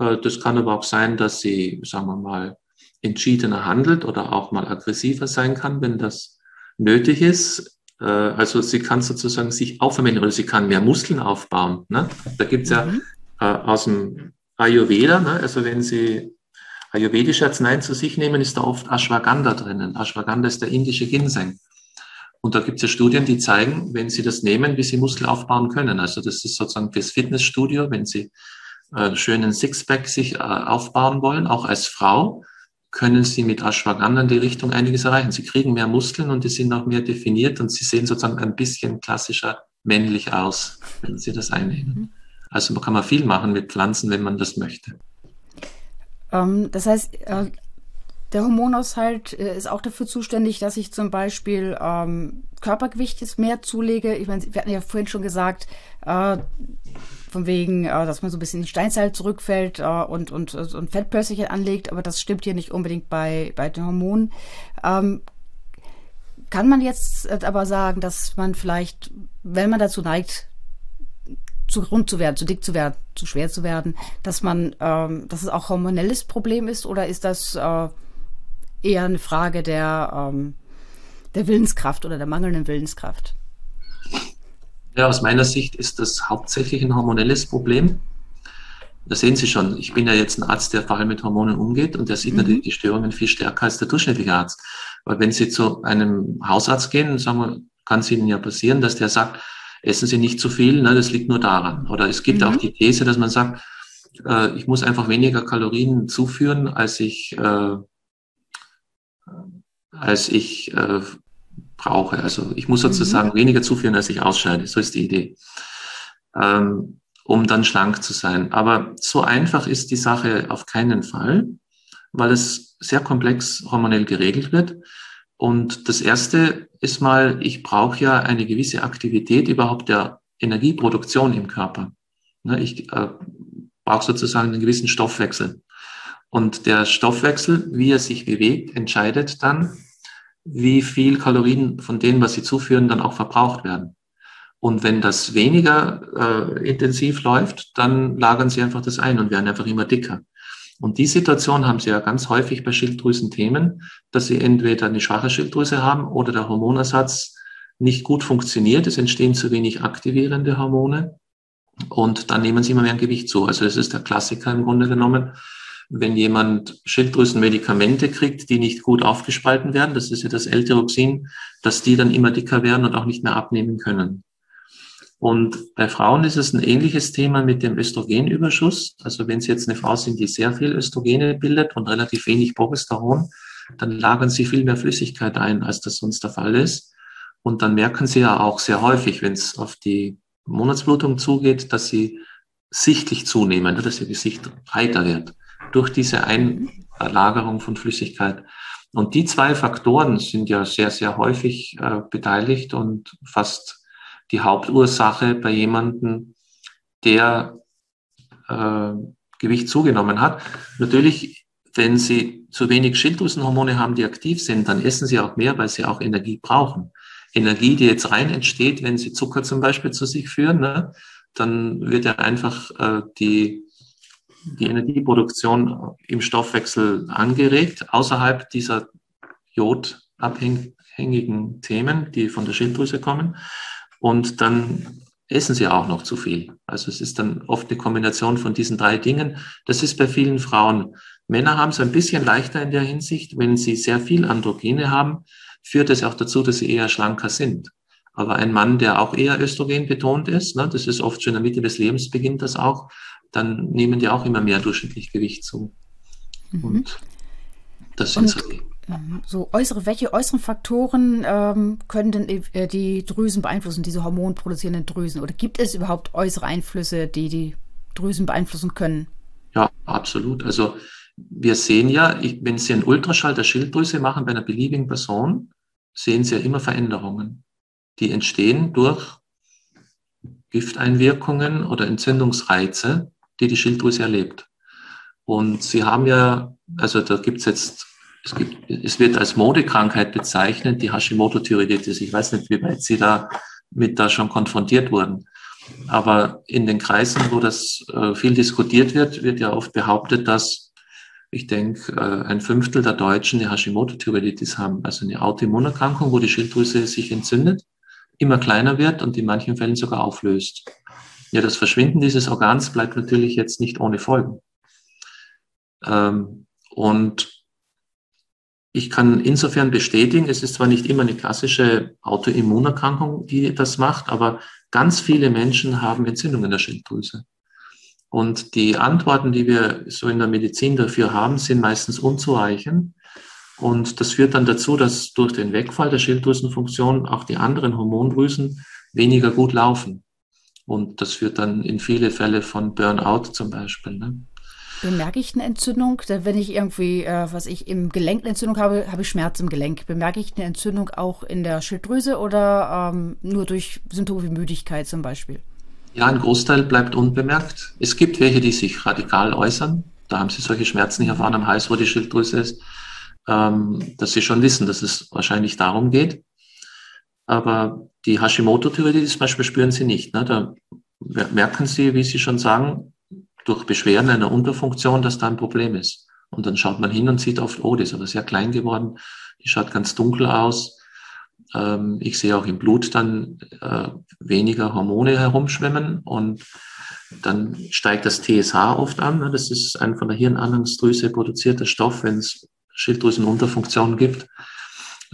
Äh, das kann aber auch sein, dass sie, sagen wir mal, entschiedener handelt oder auch mal aggressiver sein kann, wenn das nötig ist. Äh, also sie kann sozusagen sich auch vermännlichen oder sie kann mehr Muskeln aufbauen. Ne? Da gibt's ja mhm. äh, aus dem Ayurveda, ne? also wenn Sie ayurvedische Arzneien zu sich nehmen, ist da oft Ashwagandha drinnen. Ashwagandha ist der indische Ginseng. Und da gibt es ja Studien, die zeigen, wenn Sie das nehmen, wie Sie Muskel aufbauen können. Also das ist sozusagen fürs Fitnessstudio, wenn Sie äh, schönen Sixpack sich äh, aufbauen wollen, auch als Frau, können Sie mit Ashwagandha in die Richtung einiges erreichen. Sie kriegen mehr Muskeln und die sind auch mehr definiert und Sie sehen sozusagen ein bisschen klassischer männlich aus, wenn Sie das einnehmen. Mhm. Also man kann man viel machen mit Pflanzen, wenn man das möchte. Ähm, das heißt, äh, der Hormonaushalt äh, ist auch dafür zuständig, dass ich zum Beispiel ähm, Körpergewicht mehr zulege. Ich meine, wir hatten ja vorhin schon gesagt, äh, von wegen, äh, dass man so ein bisschen in Steinzeit zurückfällt äh, und, und, und Fettpölzerchen anlegt, aber das stimmt hier nicht unbedingt bei, bei den Hormonen. Ähm, kann man jetzt äh, aber sagen, dass man vielleicht, wenn man dazu neigt, zu rund zu werden, zu dick zu werden, zu schwer zu werden, dass man, ähm, dass es auch hormonelles Problem ist oder ist das äh, eher eine Frage der, ähm, der Willenskraft oder der mangelnden Willenskraft? Ja, aus meiner Sicht ist das hauptsächlich ein hormonelles Problem. Da sehen Sie schon, ich bin ja jetzt ein Arzt, der vor allem mit Hormonen umgeht und der sieht mhm. natürlich die Störungen viel stärker als der durchschnittliche Arzt. Weil wenn Sie zu einem Hausarzt gehen, sagen wir, kann es Ihnen ja passieren, dass der sagt, essen Sie nicht zu viel, ne, das liegt nur daran. Oder es gibt mhm. auch die These, dass man sagt, äh, ich muss einfach weniger Kalorien zuführen, als ich, äh, als ich äh, brauche. Also ich muss sozusagen mhm. weniger zuführen, als ich ausscheide. So ist die Idee. Ähm, um dann schlank zu sein. Aber so einfach ist die Sache auf keinen Fall, weil es sehr komplex hormonell geregelt wird. Und das erste ist mal, ich brauche ja eine gewisse Aktivität überhaupt der Energieproduktion im Körper. Ne, ich äh, brauche sozusagen einen gewissen Stoffwechsel. Und der Stoffwechsel, wie er sich bewegt, entscheidet dann, wie viel Kalorien von denen, was sie zuführen, dann auch verbraucht werden. Und wenn das weniger äh, intensiv läuft, dann lagern sie einfach das ein und werden einfach immer dicker. Und die Situation haben sie ja ganz häufig bei Schilddrüsenthemen, dass sie entweder eine schwache Schilddrüse haben oder der Hormonersatz nicht gut funktioniert. Es entstehen zu wenig aktivierende Hormone und dann nehmen sie immer mehr Gewicht zu. Also das ist der Klassiker im Grunde genommen. Wenn jemand Schilddrüsenmedikamente kriegt, die nicht gut aufgespalten werden, das ist ja das L-Tyroxin, dass die dann immer dicker werden und auch nicht mehr abnehmen können. Und bei Frauen ist es ein ähnliches Thema mit dem Östrogenüberschuss. Also wenn Sie jetzt eine Frau sind, die sehr viel Östrogene bildet und relativ wenig Progesteron, dann lagern Sie viel mehr Flüssigkeit ein, als das sonst der Fall ist. Und dann merken Sie ja auch sehr häufig, wenn es auf die Monatsblutung zugeht, dass Sie sichtlich zunehmen, ne, dass Ihr Gesicht breiter wird durch diese Einlagerung von Flüssigkeit. Und die zwei Faktoren sind ja sehr, sehr häufig äh, beteiligt und fast die Hauptursache bei jemandem, der äh, Gewicht zugenommen hat. Natürlich, wenn Sie zu wenig Schilddrüsenhormone haben, die aktiv sind, dann essen Sie auch mehr, weil Sie auch Energie brauchen. Energie, die jetzt rein entsteht, wenn Sie Zucker zum Beispiel zu sich führen, ne, dann wird ja einfach äh, die, die Energieproduktion im Stoffwechsel angeregt, außerhalb dieser jodabhängigen Themen, die von der Schilddrüse kommen und dann essen sie auch noch zu viel. Also es ist dann oft eine Kombination von diesen drei Dingen. Das ist bei vielen Frauen. Männer haben es ein bisschen leichter in der Hinsicht. Wenn sie sehr viel Androgene haben, führt es auch dazu, dass sie eher schlanker sind. Aber ein Mann, der auch eher Östrogen betont ist, ne, das ist oft schon in der Mitte des Lebens beginnt das auch, dann nehmen die auch immer mehr durchschnittlich Gewicht zu. Mhm. Und das sind so die Mhm. So äußere, welche äußeren Faktoren ähm, können denn äh, die Drüsen beeinflussen, diese hormonproduzierenden Drüsen? Oder gibt es überhaupt äußere Einflüsse, die die Drüsen beeinflussen können? Ja, absolut. Also wir sehen ja, ich, wenn Sie einen Ultraschall der Schilddrüse machen bei einer beliebigen Person, sehen Sie ja immer Veränderungen, die entstehen durch Gifteinwirkungen oder Entzündungsreize, die die Schilddrüse erlebt. Und Sie haben ja, also da gibt es jetzt es, gibt, es wird als Modekrankheit bezeichnet, die Hashimoto-Thyreoiditis. Ich weiß nicht, wie weit Sie da mit da schon konfrontiert wurden. Aber in den Kreisen, wo das äh, viel diskutiert wird, wird ja oft behauptet, dass ich denke, äh, ein Fünftel der Deutschen eine Hashimoto-Thyreoiditis haben, also eine Autoimmunerkrankung, wo die Schilddrüse sich entzündet, immer kleiner wird und in manchen Fällen sogar auflöst. Ja, das Verschwinden dieses Organs bleibt natürlich jetzt nicht ohne Folgen. Ähm, und ich kann insofern bestätigen, es ist zwar nicht immer eine klassische Autoimmunerkrankung, die das macht, aber ganz viele Menschen haben Entzündungen der Schilddrüse. Und die Antworten, die wir so in der Medizin dafür haben, sind meistens unzureichend. Und das führt dann dazu, dass durch den Wegfall der Schilddrüsenfunktion auch die anderen Hormondrüsen weniger gut laufen. Und das führt dann in viele Fälle von Burnout zum Beispiel. Ne? Bemerke ich eine Entzündung? Wenn ich irgendwie, äh, was ich im Gelenk eine Entzündung habe, habe ich Schmerz im Gelenk. Bemerke ich eine Entzündung auch in der Schilddrüse oder ähm, nur durch Symptome wie Müdigkeit zum Beispiel? Ja, ein Großteil bleibt unbemerkt. Es gibt welche, die sich radikal äußern. Da haben sie solche Schmerzen nicht erfahren am Hals, wo die Schilddrüse ist, ähm, dass sie schon wissen, dass es wahrscheinlich darum geht. Aber die Hashimoto-Thyreoiditis zum Beispiel spüren sie nicht. Ne? Da merken sie, wie Sie schon sagen, durch Beschwerden einer Unterfunktion, dass da ein Problem ist. Und dann schaut man hin und sieht oft, oh, die ist aber sehr klein geworden, die schaut ganz dunkel aus. Ähm, ich sehe auch im Blut dann äh, weniger Hormone herumschwimmen und dann steigt das TSH oft an. Ne? Das ist ein von der Hirnanhangsdrüse produzierter Stoff, wenn es Schilddrüsenunterfunktionen gibt.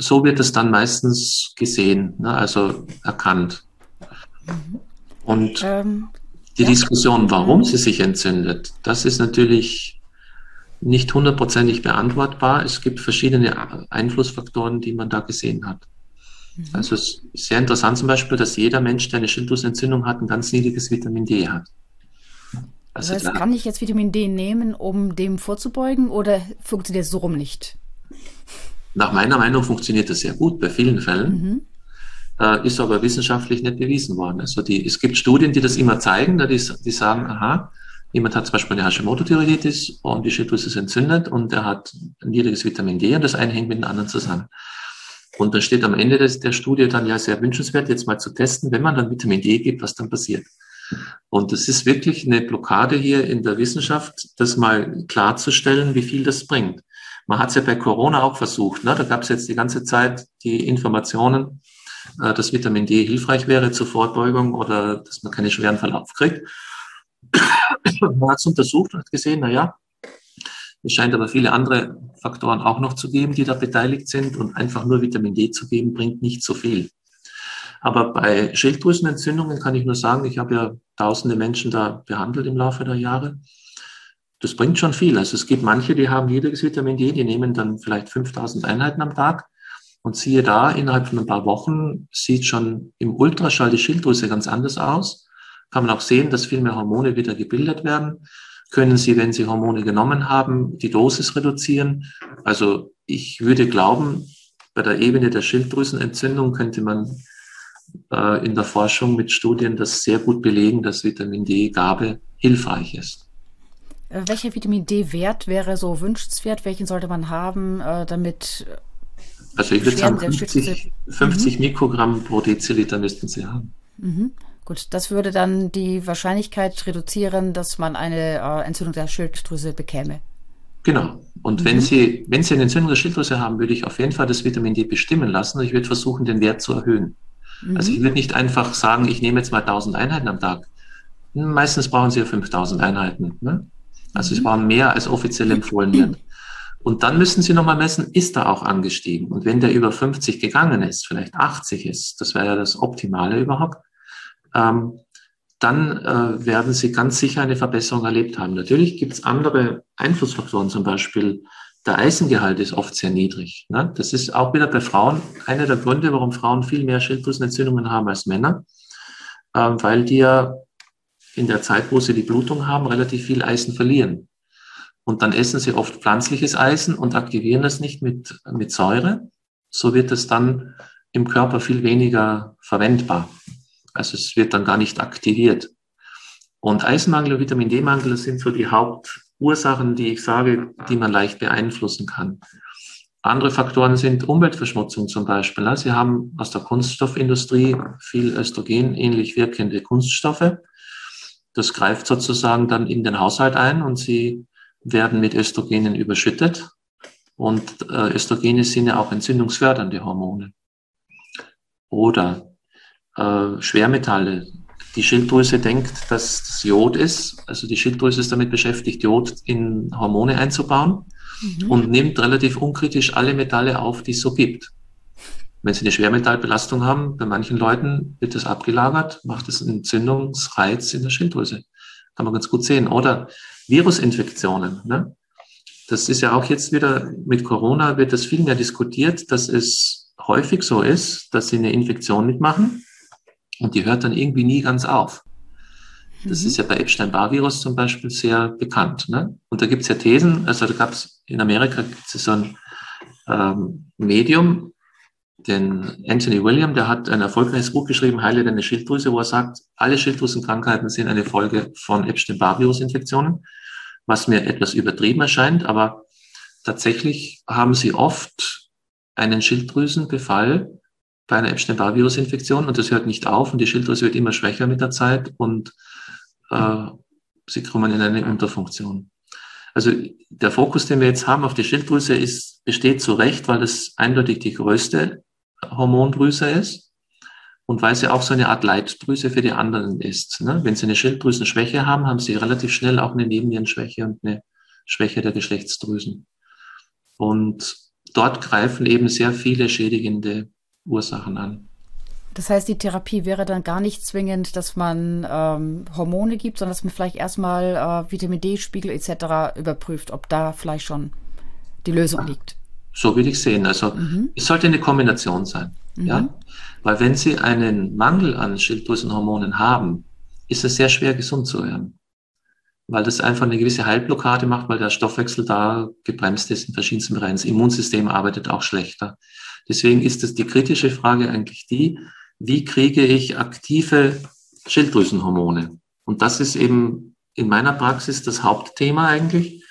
So wird es dann meistens gesehen, ne? also erkannt. Mhm. Und ähm, die ja. Diskussion, warum mhm. sie sich entzündet, das ist natürlich nicht hundertprozentig beantwortbar. Es gibt verschiedene Einflussfaktoren, die man da gesehen hat. Mhm. Also es ist sehr interessant zum Beispiel, dass jeder Mensch, der eine Schilddrüsenentzündung hat, ein ganz niedriges Vitamin D hat. Also das heißt, kann ich jetzt Vitamin D nehmen, um dem vorzubeugen oder funktioniert es so rum nicht? Nach meiner Meinung funktioniert das sehr gut bei vielen Fällen. Mhm äh, ist aber wissenschaftlich nicht bewiesen worden. Also die, es gibt Studien, die das immer zeigen, die, die sagen, aha, jemand hat zum Beispiel eine Hashimoto-Thyreoiditis und die Schilddrüse ist entzündet und er hat ein niedriges Vitamin D und das eine hängt mit dem anderen zusammen. Und da steht am Ende des, der Studie dann ja sehr wünschenswert, jetzt mal zu testen, wenn man dann Vitamin D gibt, was dann passiert. Und es ist wirklich eine Blockade hier in der Wissenschaft, das mal klarzustellen, wie viel das bringt. Man hat es ja bei Corona auch versucht. Ne? Da gab es jetzt die ganze Zeit die Informationen, äh, dass Vitamin D hilfreich wäre zur Vorbeugung oder dass man keinen schweren Verlauf kriegt. man hat es untersucht und hat gesehen, na ja, es scheint aber viele andere Faktoren auch noch zu geben, die da beteiligt sind. Und einfach nur Vitamin D zu geben, bringt nicht so viel. Aber bei Schilddrüsenentzündungen kann ich nur sagen, ich habe ja tausende Menschen da behandelt im Laufe der Jahre. Das bringt schon viel. Also es gibt manche, die haben niedriges Vitamin D, die nehmen dann vielleicht 5000 Einheiten am Tag. Und siehe da, innerhalb von ein paar Wochen sieht schon im Ultraschall die Schilddrüse ganz anders aus. Kann man auch sehen, dass viel mehr Hormone wieder gebildet werden können Sie, wenn Sie Hormone genommen haben, die Dosis reduzieren. Also ich würde glauben, bei der Ebene der Schilddrüsenentzündung könnte man äh, in der Forschung mit Studien das sehr gut belegen, dass Vitamin D-Gabe hilfreich ist. Äh, welcher Vitamin D-Wert wäre so wünschenswert? Welchen sollte man haben, äh, damit also ich würde sagen, 50, 50 mhm. Mikrogramm pro Deziliter müssten Sie haben. Mhm. Gut, das würde dann die Wahrscheinlichkeit reduzieren, dass man eine äh, Entzündung der Schilddrüse bekäme. Genau. Und mhm. wenn Sie, wenn Sie eine Entzündung der Schilddrüse haben, würde ich auf jeden Fall das Vitamin D bestimmen lassen. Ich würde versuchen, den Wert zu erhöhen. Mhm. Also ich würde nicht einfach sagen, ich nehme jetzt mal 1000 Einheiten am Tag. Meistens brauchen Sie ja 5000 Einheiten. Ne? Also mhm. es brauchen mehr als offiziell empfohlen wird. Und dann müssen Sie nochmal messen, ist er auch angestiegen? Und wenn der über 50 gegangen ist, vielleicht 80 ist, das wäre ja das Optimale überhaupt, ähm, dann äh, werden Sie ganz sicher eine Verbesserung erlebt haben. Natürlich gibt es andere Einflussfaktoren, zum Beispiel der Eisengehalt ist oft sehr niedrig. Ne? Das ist auch wieder bei Frauen einer der Gründe, warum Frauen viel mehr Schilddrüsenentzündungen haben als Männer, äh, weil die ja in der Zeit, wo sie die Blutung haben, relativ viel Eisen verlieren. Und dann essen sie oft pflanzliches Eisen und aktivieren es nicht mit, mit Säure. So wird es dann im Körper viel weniger verwendbar. Also es wird dann gar nicht aktiviert. Und Eisenmangel und Vitamin D-Mangel sind so die Hauptursachen, die ich sage, die man leicht beeinflussen kann. Andere Faktoren sind Umweltverschmutzung zum Beispiel. Sie haben aus der Kunststoffindustrie viel Östrogen ähnlich wirkende Kunststoffe. Das greift sozusagen dann in den Haushalt ein und sie werden mit Östrogenen überschüttet. Und äh, Östrogene sind ja auch entzündungsfördernde Hormone. Oder äh, Schwermetalle. Die Schilddrüse denkt, dass das Jod ist. Also die Schilddrüse ist damit beschäftigt, Jod in Hormone einzubauen mhm. und nimmt relativ unkritisch alle Metalle auf, die es so gibt. Wenn Sie eine Schwermetallbelastung haben, bei manchen Leuten wird das abgelagert, macht es einen Entzündungsreiz in der Schilddrüse. Kann man ganz gut sehen. Oder Virusinfektionen. Ne? Das ist ja auch jetzt wieder mit Corona wird das viel mehr diskutiert, dass es häufig so ist, dass Sie eine Infektion mitmachen und die hört dann irgendwie nie ganz auf. Das mhm. ist ja bei Epstein-Barr-Virus zum Beispiel sehr bekannt. Ne? Und da gibt es ja Thesen, also da gab es in Amerika gibt's so ein ähm, Medium, den Anthony William, der hat ein erfolgreiches Buch geschrieben, Heile deine Schilddrüse, wo er sagt, alle Schilddrüsenkrankheiten sind eine Folge von Epstein-Barr-Virus-Infektionen, was mir etwas übertrieben erscheint, aber tatsächlich haben sie oft einen Schilddrüsenbefall, bei einer Epstein-Barr-Virus-Infektion und das hört nicht auf und die Schilddrüse wird immer schwächer mit der Zeit und äh, sie kommen in eine Unterfunktion. Also der Fokus, den wir jetzt haben auf die Schilddrüse, ist, besteht zu Recht, weil es eindeutig die größte Hormondrüse ist und weil sie auch so eine Art Leitdrüse für die anderen ist. Ne? Wenn sie eine Schilddrüsenschwäche haben, haben sie relativ schnell auch eine Nebennierenschwäche und eine Schwäche der Geschlechtsdrüsen. Und dort greifen eben sehr viele schädigende Ursachen an. Das heißt, die Therapie wäre dann gar nicht zwingend, dass man ähm, Hormone gibt, sondern dass man vielleicht erstmal äh, Vitamin D-Spiegel etc. überprüft, ob da vielleicht schon die Lösung liegt. So würde ich sehen. Also mhm. es sollte eine Kombination sein. Mhm. Ja? Weil wenn Sie einen Mangel an Schilddrüsenhormonen haben, ist es sehr schwer, gesund zu werden. Weil das einfach eine gewisse Heilblockade macht, weil der Stoffwechsel da gebremst ist in verschiedensten Bereichen. Das Immunsystem arbeitet auch schlechter. Deswegen ist es die kritische Frage eigentlich die, wie kriege ich aktive Schilddrüsenhormone? Und das ist eben in meiner Praxis das Hauptthema eigentlich,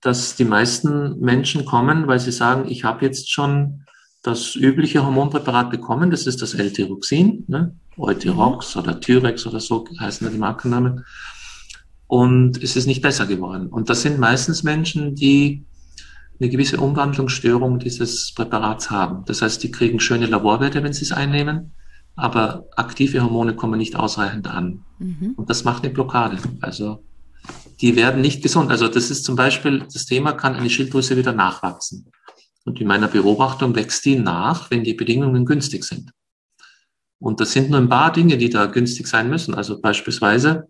dass die meisten Menschen kommen, weil sie sagen, ich habe jetzt schon das übliche Hormonpräparat bekommen, das ist das L-Tyroxin, ne? Eutyrox mhm. oder Tyrex oder so heißen ja die Markennamen. Und es ist nicht besser geworden. Und das sind meistens Menschen, die eine gewisse Umwandlungsstörung dieses Präparats haben. Das heißt, die kriegen schöne Laborwerte, wenn sie es einnehmen, aber aktive Hormone kommen nicht ausreichend an. Mhm. Und das macht eine Blockade. Also die werden nicht gesund. Also das ist zum Beispiel das Thema, kann eine Schilddrüse wieder nachwachsen. Und in meiner Beobachtung wächst die nach, wenn die Bedingungen günstig sind. Und das sind nur ein paar Dinge, die da günstig sein müssen. Also beispielsweise,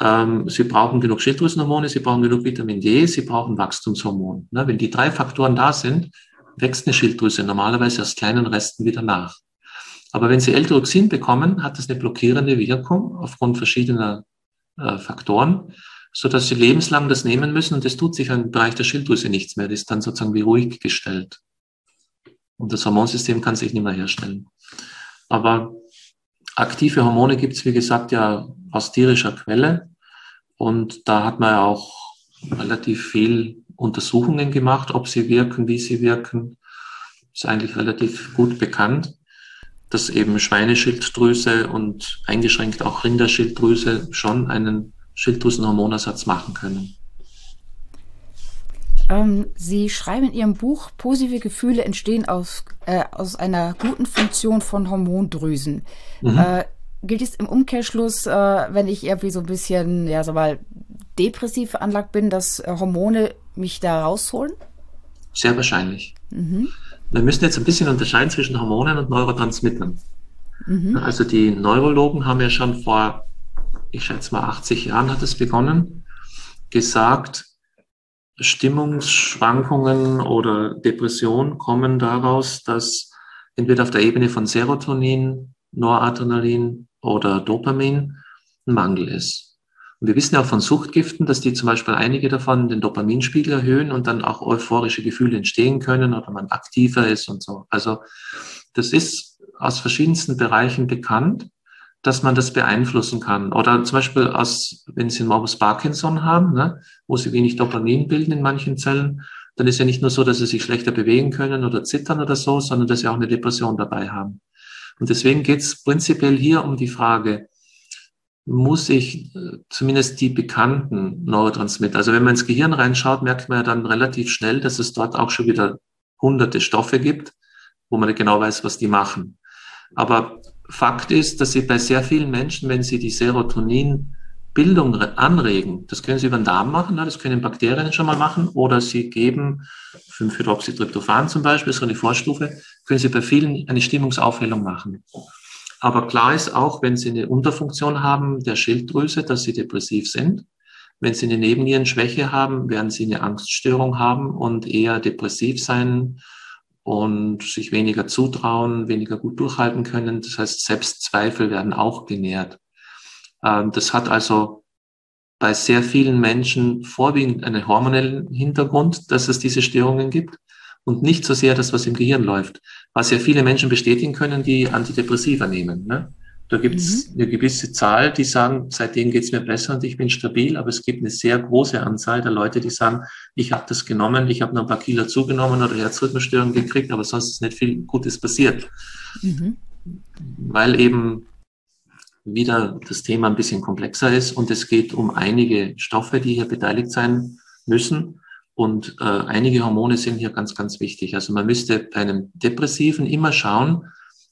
ähm, Sie brauchen genug Schilddrüsenhormone, Sie brauchen genug Vitamin D, Sie brauchen Wachstumshormon. Ne, wenn die drei Faktoren da sind, wächst eine Schilddrüse normalerweise aus kleinen Resten wieder nach. Aber wenn Sie L-Tyroxin bekommen, hat das eine blockierende Wirkung aufgrund verschiedener äh, Faktoren so dass sie lebenslang das nehmen müssen und es tut sich im Bereich der Schilddrüse nichts mehr. Das ist dann sozusagen wie ruhig gestellt. Und das Hormonsystem kann sich nicht mehr herstellen. Aber aktive Hormone gibt es, wie gesagt, ja aus tierischer Quelle. Und da hat man ja auch relativ viel Untersuchungen gemacht, ob sie wirken, wie sie wirken. Ist eigentlich relativ gut bekannt, dass eben Schweineschilddrüse und eingeschränkt auch Rinderschilddrüse schon einen Schilddrüsenhormonersatz machen können. Ähm, Sie schreiben in Ihrem Buch, positive Gefühle entstehen aus, äh, aus einer guten Funktion von Hormondrüsen. Mhm. Äh, gilt es im Umkehrschluss, äh, wenn ich irgendwie so ein bisschen, ja, sag mal, depressiv veranlagt bin, dass äh, Hormone mich da rausholen? Sehr wahrscheinlich. Mhm. Wir müssen jetzt ein bisschen unterscheiden zwischen Hormonen und Neurotransmittern. Mhm. Also die Neurologen haben ja schon vor ich schätze mal 80 Jahren hat es begonnen, gesagt, Stimmungsschwankungen oder Depression kommen daraus, dass entweder auf der Ebene von Serotonin, Noradrenalin oder Dopamin ein Mangel ist. Und wir wissen ja auch von Suchtgiften, dass die zum Beispiel einige davon den Dopaminspiegel erhöhen und dann auch euphorische Gefühle entstehen können oder man aktiver ist und so. Also das ist aus verschiedensten Bereichen bekannt dass man das beeinflussen kann. Oder zum Beispiel, aus, wenn Sie Morbus Parkinson haben, ne, wo Sie wenig Dopamin bilden in manchen Zellen, dann ist ja nicht nur so, dass Sie sich schlechter bewegen können oder zittern oder so, sondern dass Sie auch eine Depression dabei haben. Und deswegen geht es prinzipiell hier um die Frage, muss ich äh, zumindest die bekannten Neurotransmitter, also wenn man ins Gehirn reinschaut, merkt man ja dann relativ schnell, dass es dort auch schon wieder hunderte Stoffe gibt, wo man genau weiß, was die machen. Aber Fakt ist, dass Sie bei sehr vielen Menschen, wenn Sie die Serotoninbildung anregen, das können Sie über den Darm machen, ne, das können Bakterien schon mal machen, oder Sie geben 5-Hydroxytryptophan zum Beispiel, so eine Vorstufe, können Sie bei vielen eine Stimmungsaufhellung machen. Aber klar ist auch, wenn Sie eine Unterfunktion haben der Schilddrüse, dass Sie depressiv sind. Wenn Sie eine Nebennierenschwäche haben, werden Sie eine Angststörung haben und eher depressiv sein, und sich weniger zutrauen, weniger gut durchhalten können. Das heißt, Selbstzweifel werden auch genährt. Ähm, das hat also bei sehr vielen Menschen vorwiegend einen hormonellen Hintergrund, dass es diese Störungen gibt und nicht so sehr das, was im Gehirn läuft. Was ja viele Menschen bestätigen können, die Antidepressiva nehmen. Ne? Da gibt es mhm. eine gewisse Zahl, die sagen, seitdem geht es mir besser und ich bin stabil, aber es gibt eine sehr große Anzahl der Leute, die sagen, ich habe das genommen, ich habe noch ein paar Kilo zugenommen oder Herzrhythmusstörungen gekriegt, aber sonst ist nicht viel Gutes passiert. Mhm. Weil eben wieder das Thema ein bisschen komplexer ist und es geht um einige Stoffe, die hier beteiligt sein müssen. Und äh, einige Hormone sind hier ganz, ganz wichtig. Also man müsste bei einem Depressiven immer schauen,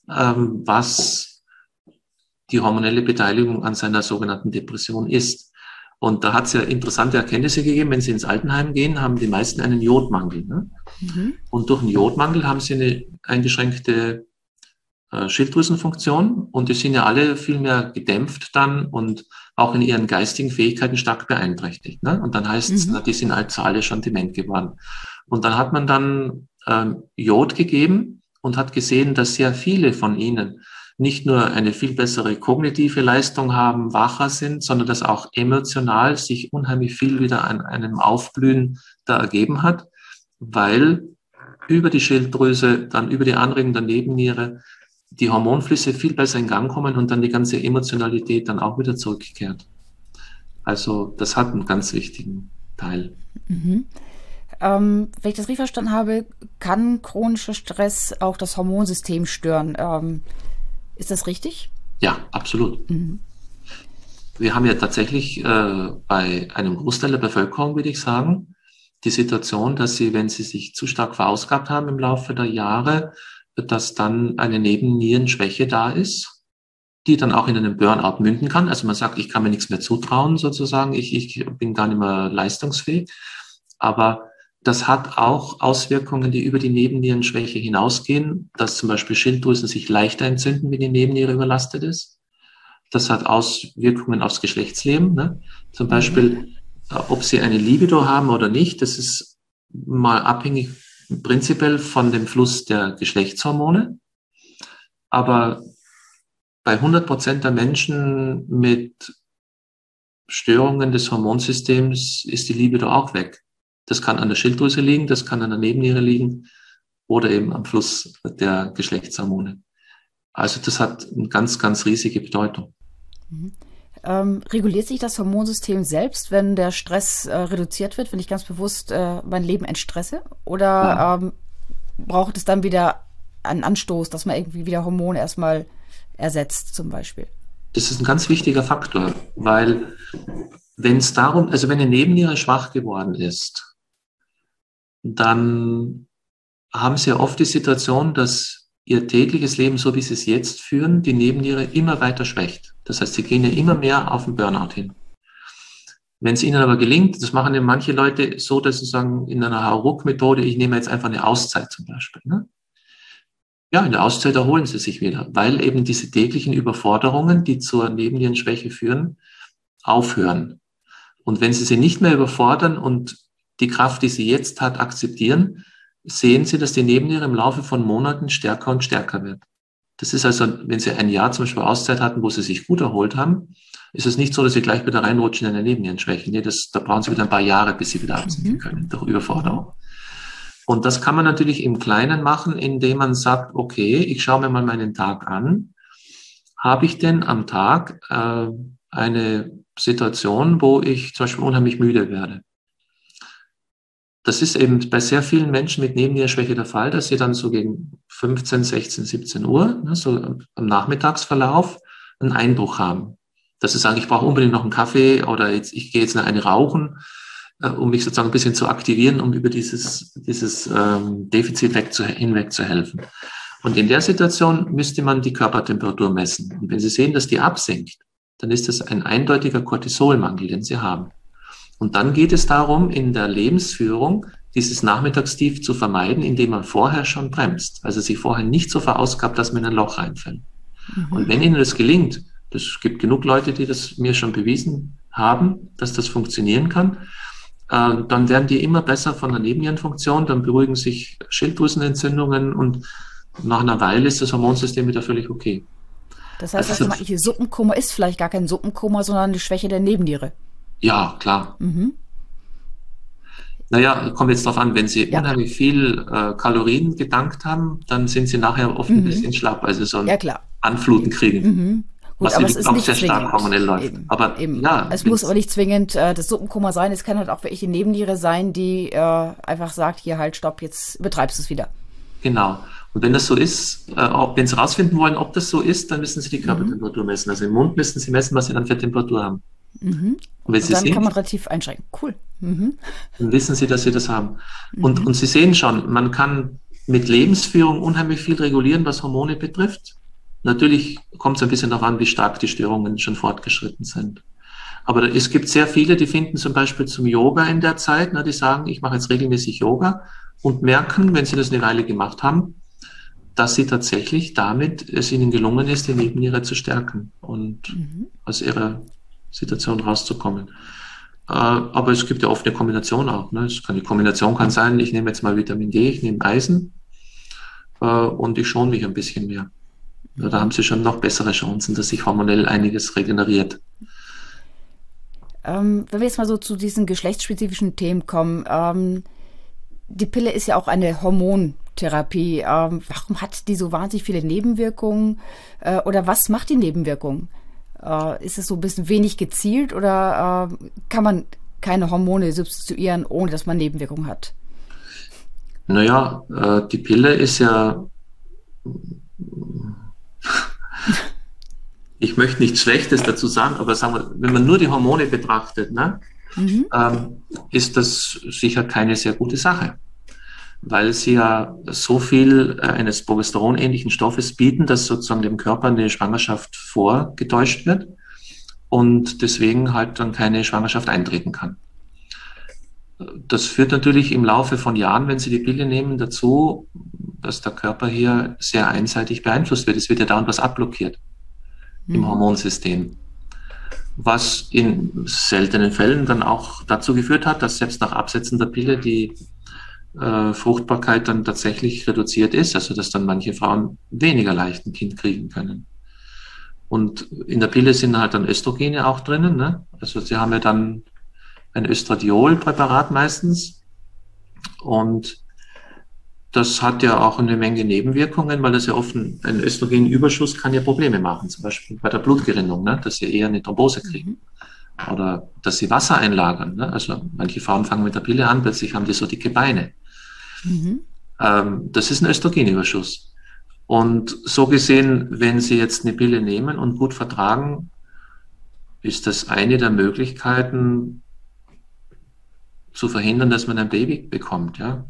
ähm, was die hormonelle Beteiligung an seiner sogenannten Depression ist. Und da hat es ja interessante Erkenntnisse gegeben. Wenn Sie ins Altenheim gehen, haben die meisten einen Jodmangel. Ne? Mhm. Und durch einen Jodmangel haben sie eine eingeschränkte äh, Schilddrüsenfunktion und die sind ja alle viel mehr gedämpft dann und auch in ihren geistigen Fähigkeiten stark beeinträchtigt. Ne? Und dann heißt es, mhm. die sind also alle schon dement geworden. Und dann hat man dann ähm, Jod gegeben und hat gesehen, dass sehr viele von ihnen nicht nur eine viel bessere kognitive Leistung haben, wacher sind, sondern dass auch emotional sich unheimlich viel wieder an einem Aufblühen da ergeben hat, weil über die Schilddrüse, dann über die Anregung der Nebenniere die Hormonflüsse viel besser in Gang kommen und dann die ganze Emotionalität dann auch wieder zurückkehrt. Also das hat einen ganz wichtigen Teil. Mhm. Ähm, wenn ich das richtig verstanden habe, kann chronischer Stress auch das Hormonsystem stören. Ähm, ist das richtig? Ja, absolut. Mhm. Wir haben ja tatsächlich äh, bei einem Großteil der Bevölkerung, würde ich sagen, die Situation, dass sie, wenn sie sich zu stark verausgabt haben im Laufe der Jahre, dass dann eine Nebennierenschwäche da ist, die dann auch in einen Burnout münden kann. Also man sagt, ich kann mir nichts mehr zutrauen, sozusagen, ich, ich bin gar nicht mehr leistungsfähig. Aber das hat auch Auswirkungen, die über die Nebennierenschwäche hinausgehen, dass zum Beispiel Schilddrüsen sich leichter entzünden, wenn die Nebenniere überlastet ist. Das hat Auswirkungen aufs Geschlechtsleben. Ne? Zum mhm. Beispiel, äh, ob sie eine Libido haben oder nicht, das ist mal abhängig prinzipiell von dem Fluss der Geschlechtshormone. Aber bei 100 Prozent der Menschen mit Störungen des Hormonsystems ist die Libido auch weg. Das kann an der Schilddrüse liegen, das kann an der Nebenniere liegen oder eben am Fluss der Geschlechtshormone. Also das hat eine ganz, ganz riesige Bedeutung. Mhm. Ähm, reguliert sich das Hormonsystem selbst, wenn der Stress äh, reduziert wird, wenn ich ganz bewusst äh, mein Leben entstresse? Oder ja. ähm, braucht es dann wieder einen Anstoß, dass man irgendwie wieder Hormone erstmal ersetzt, zum Beispiel? Das ist ein ganz wichtiger Faktor, weil wenn es darum, also wenn eine Nebenniere schwach geworden ist, dann haben sie ja oft die Situation, dass ihr tägliches Leben, so wie sie es jetzt führen, die Nebenniere immer weiter schwächt. Das heißt, sie gehen ja immer mehr auf den Burnout hin. Wenn es ihnen aber gelingt, das machen ja manche Leute so, dass sie sagen, in einer Hauruck-Methode, ich nehme jetzt einfach eine Auszeit zum Beispiel. Ne? Ja, in der Auszeit erholen sie sich wieder, weil eben diese täglichen Überforderungen, die zur Nebennierenschwäche führen, aufhören. Und wenn sie sie nicht mehr überfordern und die Kraft, die sie jetzt hat, akzeptieren, sehen sie, dass die Nebenniere im Laufe von Monaten stärker und stärker wird. Das ist also, wenn Sie ein Jahr zum Beispiel Auszeit hatten, wo Sie sich gut erholt haben, ist es nicht so, dass Sie gleich wieder reinrutschen in eine Nebennierenschwäche. Nee, das, da brauchen Sie wieder ein paar Jahre, bis Sie wieder absinken mhm. können durch Überforderung. Und das kann man natürlich im Kleinen machen, indem man sagt, okay, ich schaue mir mal meinen Tag an. Habe ich denn am Tag äh, eine Situation, wo ich zum Beispiel unheimlich müde werde? Das ist eben bei sehr vielen Menschen mit Nebennierenschwäche der Fall, dass sie dann so gegen 15, 16, 17 Uhr, ne, so am Nachmittagsverlauf, einen Einbruch haben. Dass sie sagen, ich brauche unbedingt noch einen Kaffee oder jetzt, ich gehe jetzt noch eine rauchen, äh, um mich sozusagen ein bisschen zu aktivieren, um über dieses, dieses ähm, Defizit hinweg zu helfen. Und in der Situation müsste man die Körpertemperatur messen. Und wenn Sie sehen, dass die absinkt, dann ist das ein eindeutiger Cortisolmangel, den Sie haben. Und dann geht es darum, in der Lebensführung dieses Nachmittagstief zu vermeiden, indem man vorher schon bremst. Also sich vorher nicht so verausgabt, dass man in ein Loch reinfällt. Mhm. Und wenn Ihnen das gelingt, das gibt genug Leute, die das mir schon bewiesen haben, dass das funktionieren kann, äh, dann werden die immer besser von der Nebennierenfunktion, dann beruhigen sich Schilddrüsenentzündungen und nach einer Weile ist das Hormonsystem wieder völlig okay. Das heißt, also, das eigentliche Suppenkoma ist vielleicht gar kein Suppenkoma, sondern die Schwäche der Nebenniere. Ja, klar. Mhm. Naja, kommt jetzt darauf an, wenn Sie ja. unheimlich viel äh, Kalorien gedankt haben, dann sind Sie nachher oft mhm. ein bisschen schlapp, also so ein ja. Anfluten kriegen. Mhm. Gut, was aber es ist auch nicht sehr stark hormonell läuft. Eben, aber eben. ja, es muss aber nicht zwingend äh, das Suppenkoma sein. Es kann halt auch die Nebenniere sein, die äh, einfach sagt, hier halt, stopp, jetzt übertreibst du es wieder. Genau. Und wenn das so ist, äh, wenn Sie herausfinden wollen, ob das so ist, dann müssen Sie die Körpertemperatur mhm. messen. Also im Mund müssen Sie messen, was Sie dann für Temperatur haben. Mhm. Und, und dann sehen, kann man relativ einschränken. Cool. Mhm. Dann wissen Sie, dass Sie das haben. Und, mhm. und Sie sehen schon, man kann mit Lebensführung unheimlich viel regulieren, was Hormone betrifft. Natürlich kommt es ein bisschen darauf an, wie stark die Störungen schon fortgeschritten sind. Aber es gibt sehr viele, die finden zum Beispiel zum Yoga in der Zeit, ne, die sagen, ich mache jetzt regelmäßig Yoga und merken, wenn sie das eine Weile gemacht haben, dass sie tatsächlich damit es ihnen gelungen ist, die Nebenniere zu stärken und mhm. aus ihrer Situation rauszukommen. Äh, aber es gibt ja oft eine Kombination auch. Ne? Die Kombination kann sein, ich nehme jetzt mal Vitamin D, ich nehme Eisen äh, und ich schone mich ein bisschen mehr. Da haben sie schon noch bessere Chancen, dass sich hormonell einiges regeneriert. Ähm, wenn wir jetzt mal so zu diesen geschlechtsspezifischen Themen kommen, ähm, die Pille ist ja auch eine Hormontherapie. Ähm, warum hat die so wahnsinnig viele Nebenwirkungen? Äh, oder was macht die Nebenwirkungen? Äh, ist es so ein bisschen wenig gezielt oder äh, kann man keine Hormone substituieren, ohne dass man Nebenwirkungen hat? Naja, äh, die Pille ist ja, ich möchte nichts Schlechtes dazu sagen, aber sagen wir, wenn man nur die Hormone betrachtet, ne, mhm. ähm, ist das sicher keine sehr gute Sache, weil sie ja so viel äh, eines progesteronähnlichen Stoffes bieten, dass sozusagen dem Körper eine Schwangerschaft vorgetäuscht wird und deswegen halt dann keine Schwangerschaft eintreten kann. Das führt natürlich im Laufe von Jahren, wenn Sie die Pille nehmen, dazu, dass der Körper hier sehr einseitig beeinflusst wird. Es wird ja dauernd was abblockiert mhm. im Hormonsystem. Was in seltenen Fällen dann auch dazu geführt hat, dass selbst nach Absetzen der Pille die äh, Fruchtbarkeit dann tatsächlich reduziert ist, also dass dann manche Frauen weniger leicht ein Kind kriegen können. Und in der Pille sind halt dann Östrogene auch drinnen. Ne? Also sie haben ja dann ein Östradiol-Präparat meistens. Und das hat ja auch eine Menge Nebenwirkungen, weil das ja oft ein, ein Östrogenüberschuss kann ja Probleme machen, zum Beispiel bei der Blutgerinnung, ne? dass sie eher eine Thrombose kriegen. Mhm. Oder dass sie Wasser einlagern. Ne? Also manche Frauen fangen mit der Pille an, plötzlich haben die so dicke Beine. Mhm. Ähm, das ist ein Östrogenüberschuss. Und so gesehen, wenn Sie jetzt eine Pille nehmen und gut vertragen, ist das eine der Möglichkeiten, zu verhindern, dass man ein Baby bekommt, ja.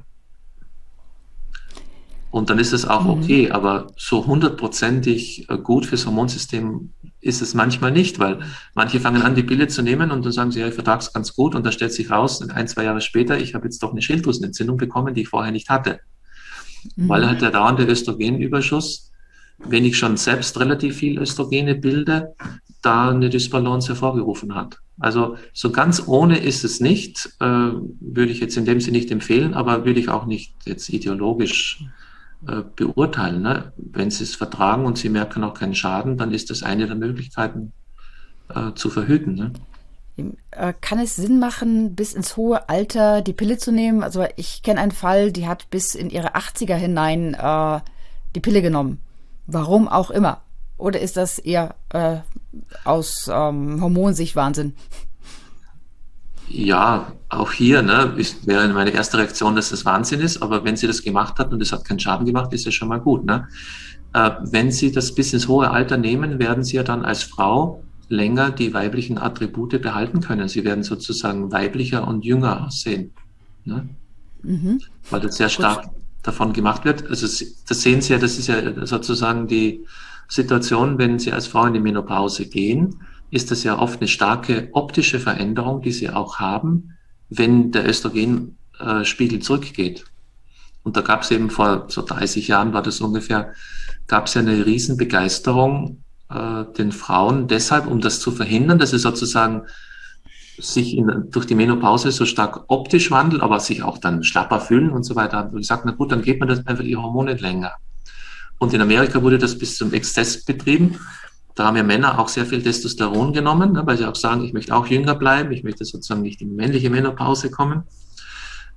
Und dann ist es auch mhm. okay, aber so hundertprozentig äh, gut fürs Hormonsystem ist es manchmal nicht, weil manche fangen an, die Pille zu nehmen und dann sagen sie, ja, ich vertrage es ganz gut und dann stellt sich raus, ein, zwei Jahre später, ich habe jetzt doch eine Schilddrüsenentzündung bekommen, die ich vorher nicht hatte. Mhm. Weil halt der dauernde Östrogenüberschuss, wenn ich schon selbst relativ viel Östrogene bilde, da eine Dysbalance hervorgerufen hat. Also so ganz ohne ist es nicht, äh, würde ich jetzt in dem Sinne nicht empfehlen, aber würde ich auch nicht jetzt ideologisch äh, beurteilen. Ne? Wenn Sie es vertragen und Sie merken auch keinen Schaden, dann ist das eine der Möglichkeiten äh, zu verhüten. Ne? Äh, kann es Sinn machen, bis ins hohe Alter die Pille zu nehmen? Also ich kenne einen Fall, die hat bis in ihre 80er hinein äh, die Pille genommen. Warum auch immer. Oder ist das eher äh, aus ähm, Hormonsicht Wahnsinn? Ja, auch hier ne, ist, wäre meine erste Reaktion, dass das Wahnsinn ist. Aber wenn sie das gemacht hat und es hat keinen Schaden gemacht, ist ja schon mal gut. Ne? Äh, wenn sie das bis ins hohe Alter nehmen, werden sie ja dann als Frau länger die weiblichen Attribute behalten können. Sie werden sozusagen weiblicher und jünger aussehen. Ne? Mhm. Weil das sehr stark Gut. davon gemacht wird. Also das sehen Sie ja, das ist ja sozusagen die Situation, wenn Sie als Frau in die Menopause gehen, ist das ja oft eine starke optische Veränderung, die Sie auch haben, wenn der Östrogenspiegel zurückgeht. Und da gab es eben vor so 30 Jahren war das ungefähr, gab es ja eine Riesenbegeisterung äh, den Frauen deshalb, um das zu verhindern, dass sie sozusagen sich in, durch die Menopause so stark optisch wandeln, aber sich auch dann schlapper fühlen und so weiter, haben gesagt, na gut, dann geht man das einfach die Hormone länger. Und in Amerika wurde das bis zum Exzess betrieben. Da haben ja Männer auch sehr viel Testosteron genommen, ne, weil sie auch sagen, ich möchte auch jünger bleiben, ich möchte sozusagen nicht in die männliche Menopause kommen.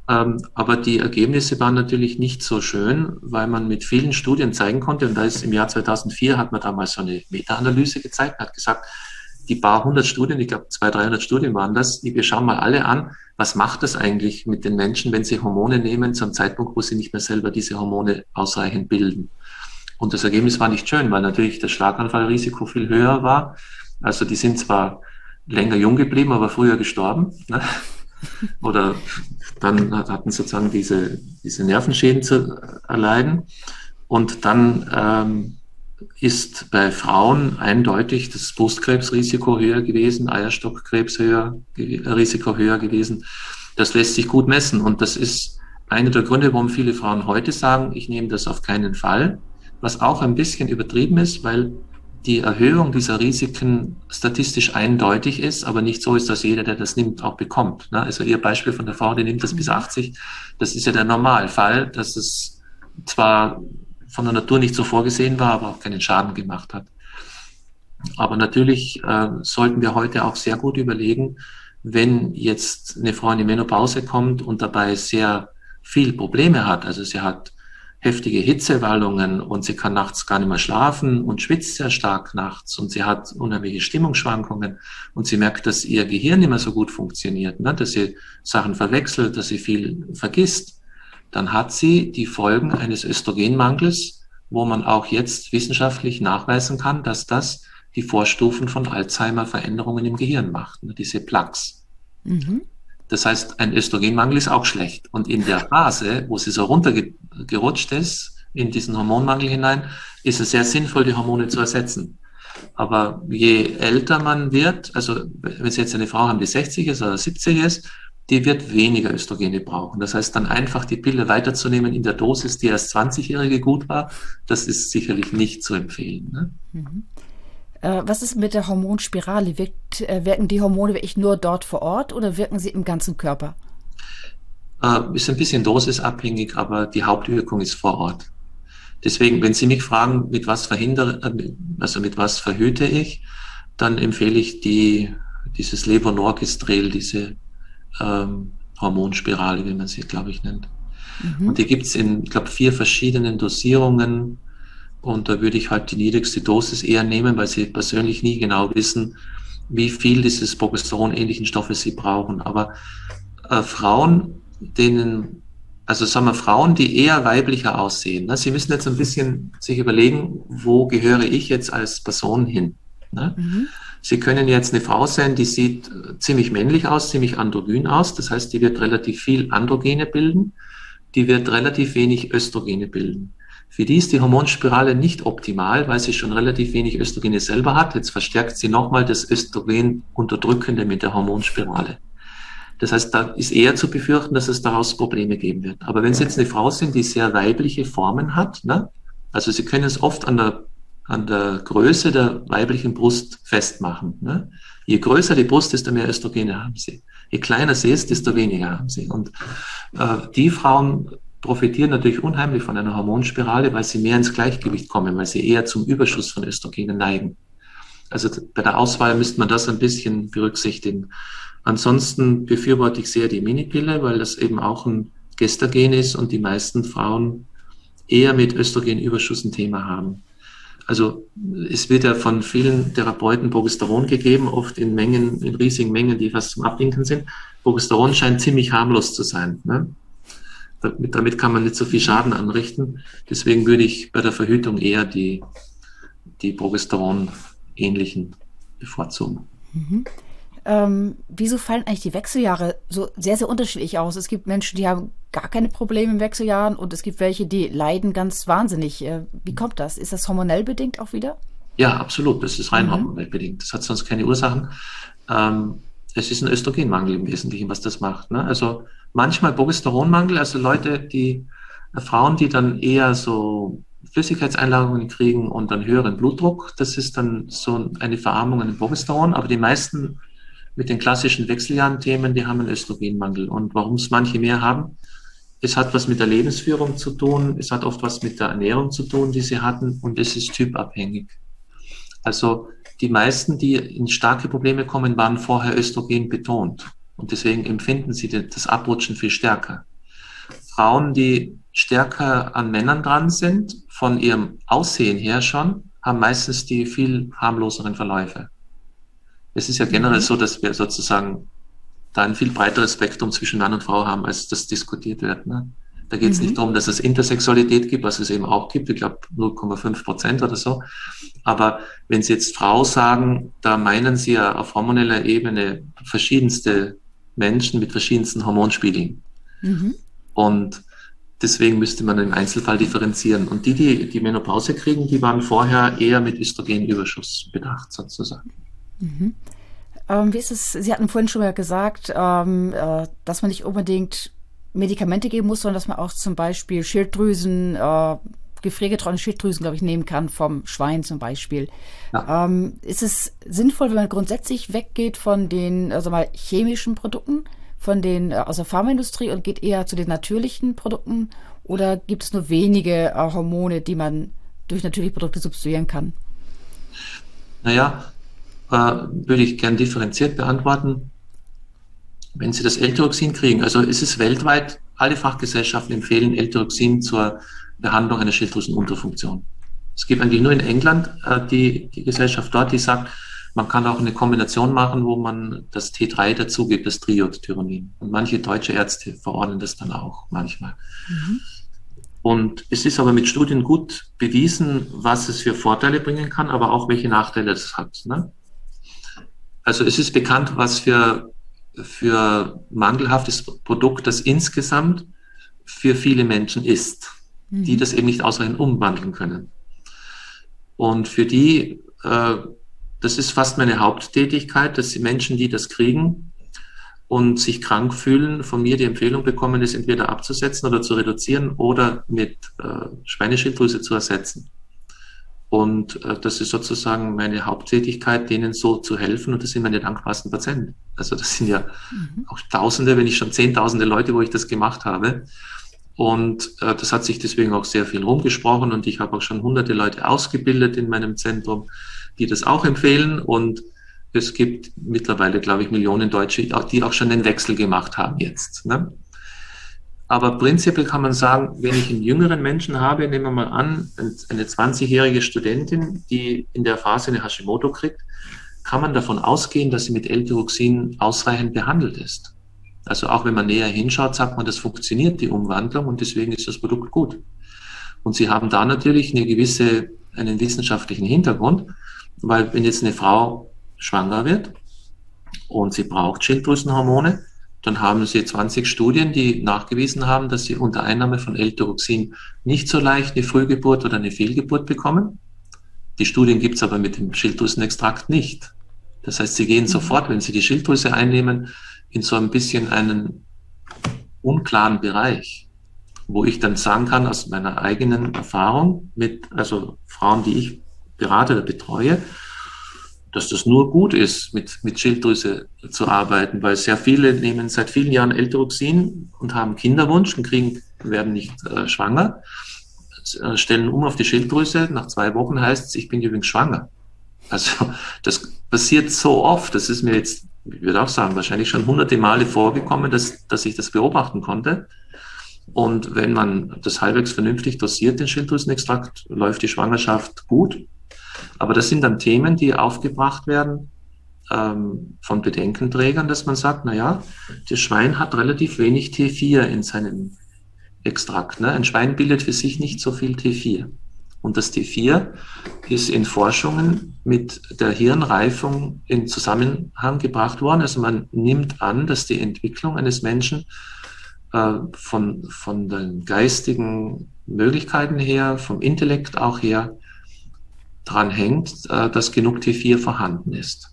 Ähm, aber die Ergebnisse waren natürlich nicht so schön, weil man mit vielen Studien zeigen konnte, und da ist im Jahr 2004 hat man damals so eine Meta-Analyse gezeigt, hat gesagt, die paar hundert Studien, ich glaube 200, 300 Studien waren das, die wir schauen mal alle an, was macht das eigentlich mit den Menschen, wenn sie Hormone nehmen, zum Zeitpunkt, wo sie nicht mehr selber diese Hormone ausreichend bilden. Und das Ergebnis war nicht schön, weil natürlich das Schlaganfallrisiko viel höher war. Also die sind zwar länger jung geblieben, aber früher gestorben. Ne? Oder dann hatten sozusagen diese, diese Nervenschäden zu erleiden. Und dann ähm, ist bei Frauen eindeutig das Brustkrebsrisiko höher gewesen, Eierstockkrebs höher, Risiko höher gewesen. Das lässt sich gut messen. Und das ist einer der Gründe, warum viele Frauen heute sagen, ich nehme das auf keinen Fall was auch ein bisschen übertrieben ist, weil die Erhöhung dieser Risiken statistisch eindeutig ist, aber nicht so ist, dass jeder, der das nimmt, auch bekommt. Ne? Also Ihr Beispiel von der Frau, die nimmt das bis 80, mhm. das ist ja der Normalfall, dass es zwar von der Natur nicht so vorgesehen war, aber auch keinen Schaden gemacht hat. Aber natürlich äh, sollten wir heute auch sehr gut überlegen, wenn jetzt eine Frau in die Menopause kommt und dabei sehr viel Probleme hat, also sie hat heftige Hitzewallungen und sie kann nachts gar nicht mehr schlafen und schwitzt sehr stark nachts und sie hat unheimliche Stimmungsschwankungen und sie merkt, dass ihr Gehirn nicht mehr so gut funktioniert, ne? dass sie Sachen verwechselt, dass sie viel vergisst, dann hat sie die Folgen eines Östrogenmangels, wo man auch jetzt wissenschaftlich nachweisen kann, dass das die Vorstufen von Alzheimer-Veränderungen im Gehirn macht, ne, diese Plaques. Mhm. Das heißt, ein Östrogenmangel ist auch schlecht. Und in der Phase, wo sie so runtergerutscht ist, in diesen Hormonmangel hinein, ist es sehr sinnvoll, die Hormone zu ersetzen. Aber je älter man wird, also wenn Sie jetzt eine Frau haben, die 60 ist oder 70 ist, die wird weniger Östrogene brauchen. Das heißt, dann einfach die Pille weiterzunehmen in der Dosis, die als 20-Jährige gut war, das ist sicherlich nicht zu empfehlen. Ne? Mhm. Äh, was ist mit der Hormonspirale? Wirkt, äh, wirken die Hormone wirklich nur dort vor Ort oder wirken sie im ganzen Körper? Äh, ist ein bisschen dosisabhängig, aber die Hauptwirkung ist vor Ort. Deswegen, wenn Sie mich fragen, mit was verhindere, also mit was verhüte ich, dann empfehle ich die, dieses Levonorgestrel, diese ähm, Hormonspirale, wie man sie, glaube ich, nennt. Mhm. Und die gibt's in, ich glaube, vier verschiedenen Dosierungen. Und da würde ich halt die niedrigste Dosis eher nehmen, weil sie persönlich nie genau wissen, wie viel dieses Progesteron-ähnlichen Stoffe sie brauchen. Aber äh, Frauen, denen, also sagen wir Frauen, die eher weiblicher aussehen, ne? sie müssen jetzt ein bisschen sich überlegen, wo gehöre ich jetzt als Person hin? Ne? Mhm. Sie können jetzt eine Frau sein, die sieht ziemlich männlich aus, ziemlich androgyn aus. Das heißt, die wird relativ viel Androgene bilden. Die wird relativ wenig Östrogene bilden. Für die ist die Hormonspirale nicht optimal, weil sie schon relativ wenig Östrogene selber hat. Jetzt verstärkt sie nochmal das Östrogen unterdrückende mit der Hormonspirale. Das heißt, da ist eher zu befürchten, dass es daraus Probleme geben wird. Aber wenn Sie jetzt eine Frau sind, die sehr weibliche Formen hat, ne? also Sie können es oft an der, an der Größe der weiblichen Brust festmachen. Ne? Je größer die Brust, desto mehr Östrogene haben Sie. Je kleiner sie ist, desto weniger haben Sie. Und äh, die Frauen profitieren natürlich unheimlich von einer Hormonspirale, weil sie mehr ins Gleichgewicht kommen, weil sie eher zum Überschuss von Östrogenen neigen. Also bei der Auswahl müsste man das ein bisschen berücksichtigen. Ansonsten befürworte ich sehr die Minipille, weil das eben auch ein Gestagen ist und die meisten Frauen eher mit Östrogenüberschuss ein Thema haben. Also es wird ja von vielen Therapeuten Progesteron gegeben, oft in Mengen, in riesigen Mengen, die fast zum Abwinken sind. Progesteron scheint ziemlich harmlos zu sein. Ne? Damit, damit kann man nicht so viel Schaden anrichten. Deswegen würde ich bei der Verhütung eher die, die Progesteron-ähnlichen bevorzugen. Mhm. Ähm, wieso fallen eigentlich die Wechseljahre so sehr, sehr unterschiedlich aus? Es gibt Menschen, die haben gar keine Probleme im Wechseljahren und es gibt welche, die leiden ganz wahnsinnig. Äh, wie kommt das? Ist das hormonell bedingt auch wieder? Ja, absolut. Das ist rein mhm. hormonell bedingt. Das hat sonst keine Ursachen. Ähm, es ist ein Östrogenmangel im Wesentlichen, was das macht. Ne? Also manchmal Progesteronmangel, also Leute, die äh, Frauen, die dann eher so Flüssigkeitseinlagerungen kriegen und dann höheren Blutdruck, das ist dann so eine Verarmung an den Progesteron, aber die meisten mit den klassischen Wechseljahren-Themen, die haben einen Östrogenmangel. Und warum es manche mehr haben, es hat was mit der Lebensführung zu tun, es hat oft was mit der Ernährung zu tun, die sie hatten, und es ist typabhängig. Also die meisten, die in starke Probleme kommen, waren vorher Östrogen betont. Und deswegen empfinden sie das Abrutschen viel stärker. Frauen, die stärker an Männern dran sind, von ihrem Aussehen her schon, haben meistens die viel harmloseren Verläufe. Es ist ja generell mhm. so, dass wir sozusagen da ein viel breiteres Spektrum zwischen Mann und Frau haben, als das diskutiert wird. Ne? Da geht es mhm. nicht darum, dass es Intersexualität gibt, was es eben auch gibt, ich glaube 0,5 Prozent oder so. Aber wenn Sie jetzt Frau sagen, da meinen Sie ja auf hormoneller Ebene verschiedenste Menschen mit verschiedensten Hormonspiegeln. Mhm. Und deswegen müsste man im Einzelfall differenzieren. Und die, die die Menopause kriegen, die waren vorher eher mit Östrogenüberschuss bedacht, sozusagen. Mhm. Ähm, wie ist es? Sie hatten vorhin schon mal gesagt, ähm, äh, dass man nicht unbedingt Medikamente geben muss, sondern dass man auch zum Beispiel Schilddrüsen, äh, gefriergetrocknete Schilddrüsen, glaube ich, nehmen kann vom Schwein zum Beispiel. Ja. Ähm, ist es sinnvoll, wenn man grundsätzlich weggeht von den also mal chemischen Produkten, von den äh, aus der Pharmaindustrie und geht eher zu den natürlichen Produkten? Oder gibt es nur wenige äh, Hormone, die man durch natürliche Produkte substituieren kann? Naja, äh, würde ich gern differenziert beantworten. Wenn Sie das L-Tyroxin kriegen, also ist es weltweit, alle Fachgesellschaften empfehlen L-Tyroxin zur Behandlung einer Schilddrüsenunterfunktion. Es gibt eigentlich nur in England äh, die, die Gesellschaft dort, die sagt, Man kann auch eine Kombination machen, wo man das T3 dazu gibt, das Triodtyronin. Und manche deutsche Ärzte verordnen das dann auch manchmal. Mhm. Und es ist aber mit Studien gut bewiesen, was es für Vorteile bringen kann, aber auch welche Nachteile es hat. Ne? Also es ist bekannt, was für, für mangelhaftes Produkt das insgesamt für viele Menschen ist, mhm. die das eben nicht ausreichend umwandeln können. Und für die äh, das ist fast meine Haupttätigkeit, dass die Menschen, die das kriegen und sich krank fühlen, von mir die Empfehlung bekommen, es entweder abzusetzen oder zu reduzieren oder mit äh, Schweineschilddrüse zu ersetzen. Und äh, das ist sozusagen meine Haupttätigkeit, denen so zu helfen. Und das sind meine dankbarsten Patienten. Also das sind ja mhm. auch Tausende, wenn nicht schon Zehntausende Leute, wo ich das gemacht habe. Und äh, das hat sich deswegen auch sehr viel rumgesprochen. Und ich habe auch schon hunderte Leute ausgebildet in meinem Zentrum die das auch empfehlen. Und es gibt mittlerweile, glaube ich, Millionen Deutsche, die auch schon den Wechsel gemacht haben jetzt. Ne? Aber prinzipiell kann man sagen, wenn ich einen jüngeren Menschen habe, nehmen wir mal an, eine 20-jährige Studentin, die in der Phase eine Hashimoto kriegt, kann man davon ausgehen, dass sie mit L-Tyroxin ausreichend behandelt ist. Also auch wenn man näher hinschaut, sagt man, das funktioniert, die Umwandlung, und deswegen ist das Produkt gut. Und sie haben da natürlich eine gewisse, einen wissenschaftlichen Hintergrund. Weil wenn jetzt eine Frau schwanger wird und sie braucht Schilddrüsenhormone, dann haben sie 20 Studien, die nachgewiesen haben, dass sie unter Einnahme von L-Tyroxin nicht so leicht eine Frühgeburt oder eine Fehlgeburt bekommen. Die Studien gibt es aber mit dem Schilddrüsenextrakt nicht. Das heißt, sie gehen mhm. sofort, wenn sie die Schilddrüse einnehmen, in so ein bisschen einen unklaren Bereich, wo ich dann sagen kann, aus meiner eigenen Erfahrung mit, also Frauen, die ich berate oder betreue, dass das nur gut ist, mit, mit Schilddrüse zu arbeiten, weil sehr viele nehmen seit vielen Jahren L-Tyroxin und haben Kinderwunsch und kriegen, werden nicht äh, schwanger, äh, stellen um auf die Schilddrüse. Nach zwei Wochen heißt es, ich bin übrigens schwanger. Also das passiert so oft, das ist mir jetzt, ich würde auch sagen, wahrscheinlich schon hunderte Male vorgekommen, dass, dass ich das beobachten konnte. Und wenn man das halbwegs vernünftig dosiert, den Schilddrüsenextrakt, läuft die Schwangerschaft gut. Aber das sind dann Themen, die aufgebracht werden ähm, von Bedenkenträgern, dass man sagt, na ja, das Schwein hat relativ wenig T4 in seinem Extrakt. Ne? Ein Schwein bildet für sich nicht so viel T4. Und das T4 ist in Forschungen mit der Hirnreifung in Zusammenhang gebracht worden. Also man nimmt an, dass die Entwicklung eines Menschen äh, von, von den geistigen Möglichkeiten her, vom Intellekt auch her, dran hängt, äh, dass genug T4 vorhanden ist.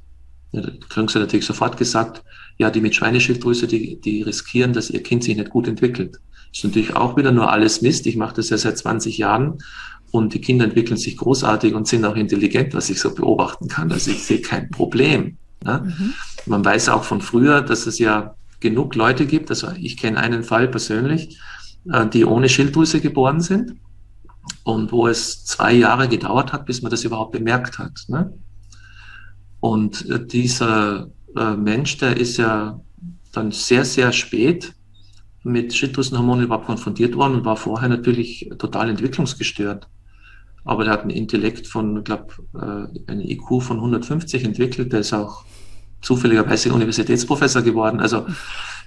Ja, da kriegen sie natürlich sofort gesagt, ja, die mit Schweineschilddrüse, die, die riskieren, dass ihr Kind sich nicht gut entwickelt. Das ist natürlich auch wieder nur alles Mist. Ich mache das ja seit 20 Jahren und die Kinder entwickeln sich großartig und sind auch intelligent, was ich so beobachten kann. Also ich sehe kein Problem. Ne? Mhm. Man weiß auch von früher, dass es ja genug Leute gibt, also ich kenne einen Fall persönlich, äh, die ohne Schilddrüse geboren sind und wo es zwei Jahre gedauert hat, bis man das überhaupt bemerkt hat. Ne? Und äh, dieser äh, Mensch, der ist ja dann sehr, sehr spät mit Schilddrüsenhormonen überhaupt konfrontiert worden und war vorher natürlich total entwicklungsgestört. Aber der hat ein Intellekt von, ich glaube, äh, eine IQ von 150 entwickelt. Der ist auch zufälligerweise Universitätsprofessor geworden. Also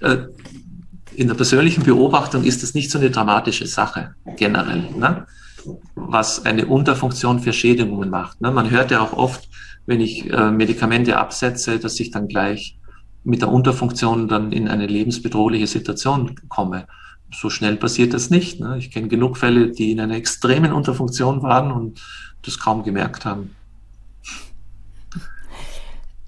äh, in der persönlichen Beobachtung ist das nicht so eine dramatische Sache generell. Ne? Was eine Unterfunktion für Schädigungen macht. Ne? Man hört ja auch oft, wenn ich äh, Medikamente absetze, dass ich dann gleich mit der Unterfunktion dann in eine lebensbedrohliche Situation komme. So schnell passiert das nicht. Ne? Ich kenne genug Fälle, die in einer extremen Unterfunktion waren und das kaum gemerkt haben.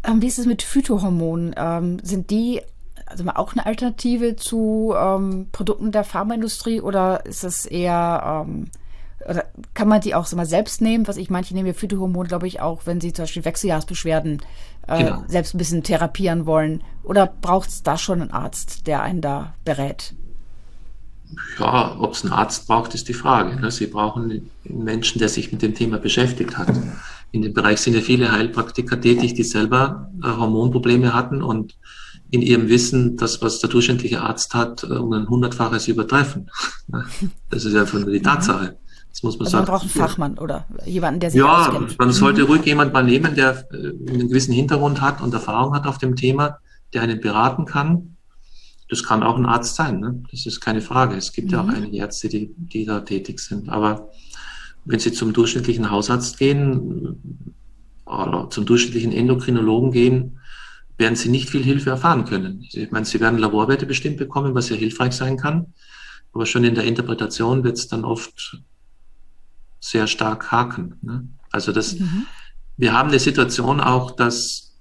Ähm, wie ist es mit Phytohormonen? Ähm, sind die also auch eine Alternative zu ähm, Produkten der Pharmaindustrie oder ist das eher ähm, oder kann man die auch so mal selbst nehmen? Was ich manche nehmen ja Phytohormone, glaube ich, auch, wenn sie zum Beispiel Wechseljahrsbeschwerden äh, genau. selbst ein bisschen therapieren wollen. Oder braucht es da schon einen Arzt, der einen da berät? Ja, ob es einen Arzt braucht, ist die Frage. Ne? Sie brauchen einen Menschen, der sich mit dem Thema beschäftigt hat. In dem Bereich sind ja viele Heilpraktiker tätig, die selber äh, Hormonprobleme hatten und in ihrem Wissen das, was der durchschnittliche Arzt hat, äh, um ein hundertfaches übertreffen. Das ist ja von die Tatsache. Das muss man also. Man braucht einen Fachmann oder jemanden, der sich ja, auskennt. Ja, man sollte mhm. ruhig jemand mal nehmen, der äh, einen gewissen Hintergrund hat und Erfahrung hat auf dem Thema, der einen beraten kann. Das kann auch ein Arzt sein, ne? das ist keine Frage. Es gibt mhm. ja auch mhm. einige Ärzte, die, die da tätig sind. Aber wenn Sie zum durchschnittlichen Hausarzt gehen oder zum durchschnittlichen Endokrinologen gehen, werden Sie nicht viel Hilfe erfahren können. Ich meine, Sie werden Laborwerte bestimmt bekommen, was sehr hilfreich sein kann. Aber schon in der Interpretation wird es dann oft sehr stark haken. Ne? Also das, mhm. wir haben eine Situation auch, dass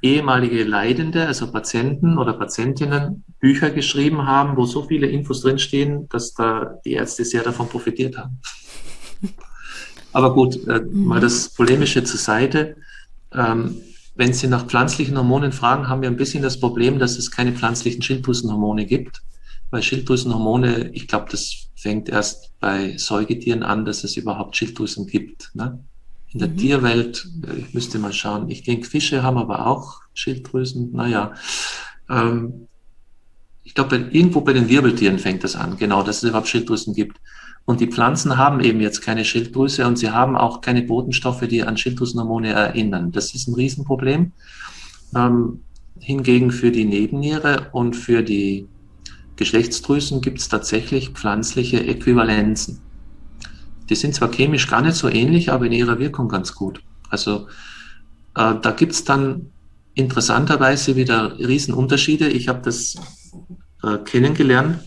ehemalige Leidende, also Patienten oder Patientinnen, Bücher geschrieben haben, wo so viele Infos drinstehen, dass da die Ärzte sehr davon profitiert haben. Aber gut, äh, mhm. mal das Polemische zur Seite. Ähm, wenn Sie nach pflanzlichen Hormonen fragen, haben wir ein bisschen das Problem, dass es keine pflanzlichen Schilddrüsenhormone gibt. Weil Schilddrüsenhormone, ich glaube, das fängt erst bei Säugetieren an, dass es überhaupt Schilddrüsen gibt. Ne? In der mhm. Tierwelt, äh, ich müsste mal schauen, ich denke, Fische haben aber auch Schilddrüsen. Naja, ähm, ich glaube, irgendwo bei den Wirbeltieren fängt das an, genau, dass es überhaupt Schilddrüsen gibt. Und die Pflanzen haben eben jetzt keine Schilddrüse und sie haben auch keine Botenstoffe, die an Schilddrüsenhormone erinnern. Das ist ein Riesenproblem. Ähm, hingegen für die Nebenniere und für die Geschlechtsdrüsen gibt es tatsächlich pflanzliche Äquivalenzen. Die sind zwar chemisch gar nicht so ähnlich, aber in ihrer Wirkung ganz gut. Also äh, da gibt es dann interessanterweise wieder Riesenunterschiede. Ich habe das äh, kennengelernt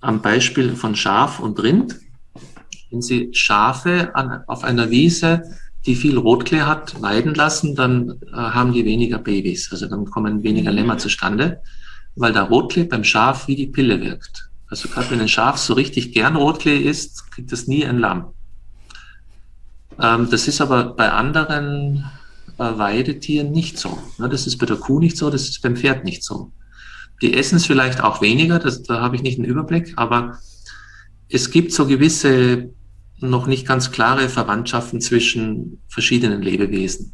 am Beispiel von Schaf und Rind. Wenn Sie Schafe an, auf einer Wiese, die viel Rotklee hat, weiden lassen, dann äh, haben die weniger Babys. Also dann kommen weniger mhm. Lämmer zustande, weil der Rotklee beim Schaf wie die Pille wirkt. Also gerade wenn ein Schaf so richtig gern Rotklee isst, kriegt es nie ein Lamm. Ähm, das ist aber bei anderen äh, Weidetieren nicht so. Ne? Das ist bei der Kuh nicht so, das ist beim Pferd nicht so. Die essen es vielleicht auch weniger, das, da habe ich nicht einen Überblick, aber es gibt so gewisse noch nicht ganz klare Verwandtschaften zwischen verschiedenen Lebewesen.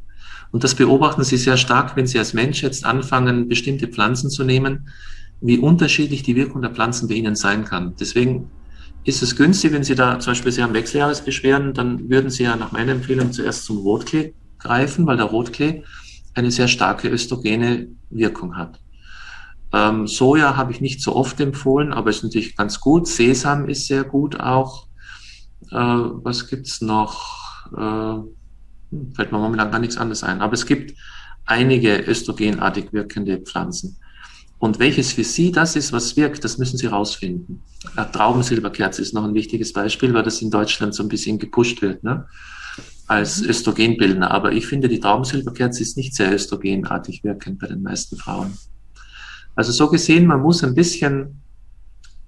Und das beobachten Sie sehr stark, wenn Sie als Mensch jetzt anfangen, bestimmte Pflanzen zu nehmen, wie unterschiedlich die Wirkung der Pflanzen bei Ihnen sein kann. Deswegen ist es günstig, wenn Sie da zum Beispiel Sie haben Wechseljahresbeschwerden, dann würden Sie ja nach meiner Empfehlung zuerst zum Rotklee greifen, weil der Rotklee eine sehr starke östrogene Wirkung hat. Ähm, Soja habe ich nicht so oft empfohlen, aber ist natürlich ganz gut. Sesam ist sehr gut auch. Äh, was gibt's noch? Äh, fällt mir momentan gar nichts anderes ein. Aber es gibt einige östrogenartig wirkende Pflanzen. Und welches für Sie das ist, was wirkt, das müssen Sie rausfinden. Traubensilberkerze ist noch ein wichtiges Beispiel, weil das in Deutschland so ein bisschen gepusht wird, ne? als mhm. Östrogenbildner. Aber ich finde, die Traubensilberkerze ist nicht sehr östrogenartig wirkend bei den meisten Frauen. Also so gesehen, man muss ein bisschen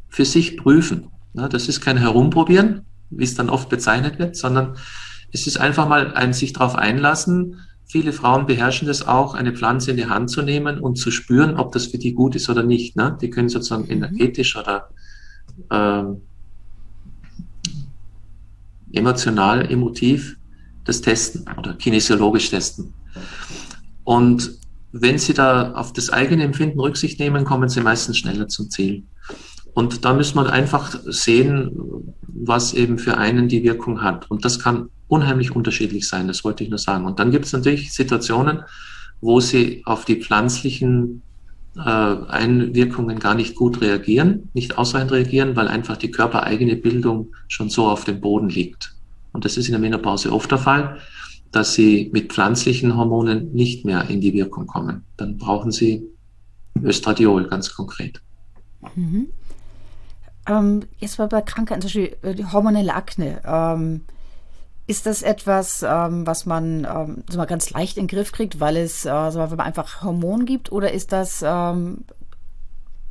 für sich prüfen. Das ist kein Herumprobieren, wie es dann oft bezeichnet wird, sondern es ist einfach mal ein sich darauf einlassen. Viele Frauen beherrschen das auch, eine Pflanze in die Hand zu nehmen und zu spüren, ob das für die gut ist oder nicht. Die können sozusagen mhm. energetisch oder ähm, emotional, emotiv das testen oder kinesiologisch testen. Und wenn Sie da auf das eigene Empfinden Rücksicht nehmen, kommen Sie meistens schneller zum Ziel. Und da müssen wir einfach sehen, was eben für einen die Wirkung hat. Und das kann unheimlich unterschiedlich sein, das wollte ich nur sagen. Und dann gibt es natürlich Situationen, wo Sie auf die pflanzlichen äh, Einwirkungen gar nicht gut reagieren, nicht ausreichend reagieren, weil einfach die körpereigene Bildung schon so auf dem Boden liegt. Und das ist in der Menopause oft der Fall dass sie mit pflanzlichen Hormonen nicht mehr in die Wirkung kommen. Dann brauchen sie Östradiol ganz konkret. Mhm. Ähm, jetzt mal bei Krankheiten, zum Beispiel äh, hormonelle Akne. Ähm, ist das etwas, ähm, was man ähm, so mal ganz leicht in den Griff kriegt, weil es, äh, so, wenn man einfach Hormon gibt, oder ist das ähm,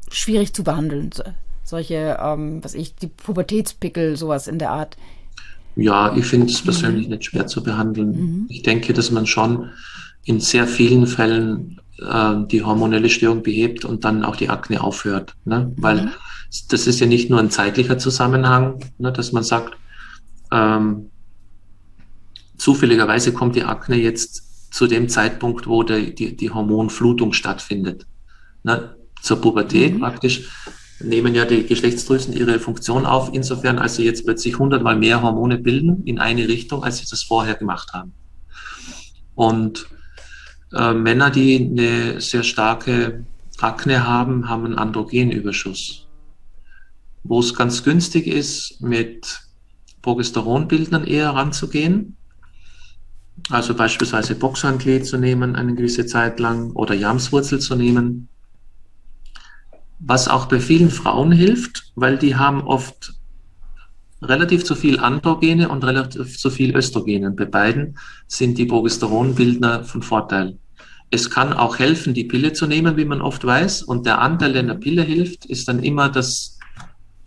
schwierig zu behandeln? Solche, ähm, was ich, die Pubertätspickel, sowas in der Art. Ja, ich finde es persönlich nicht schwer zu behandeln. Mhm. Ich denke, dass man schon in sehr vielen Fällen äh, die hormonelle Störung behebt und dann auch die Akne aufhört. Ne? Mhm. Weil das ist ja nicht nur ein zeitlicher Zusammenhang, ne, dass man sagt, ähm, zufälligerweise kommt die Akne jetzt zu dem Zeitpunkt, wo der, die, die Hormonflutung stattfindet. Ne? Zur Pubertät mhm. praktisch nehmen ja die Geschlechtsdrüsen ihre Funktion auf, insofern als sie jetzt plötzlich hundertmal mehr Hormone bilden in eine Richtung, als sie das vorher gemacht haben. Und äh, Männer, die eine sehr starke Akne haben, haben einen Androgenüberschuss. Wo es ganz günstig ist, mit Progesteronbildern eher ranzugehen. Also beispielsweise Boxhanklee zu nehmen eine gewisse Zeit lang oder Jamswurzel zu nehmen. Was auch bei vielen Frauen hilft, weil die haben oft relativ zu viel Androgene und relativ zu viel Östrogene. Bei beiden sind die Progesteronbildner von Vorteil. Es kann auch helfen, die Pille zu nehmen, wie man oft weiß. Und der Anteil, der in der Pille hilft, ist dann immer das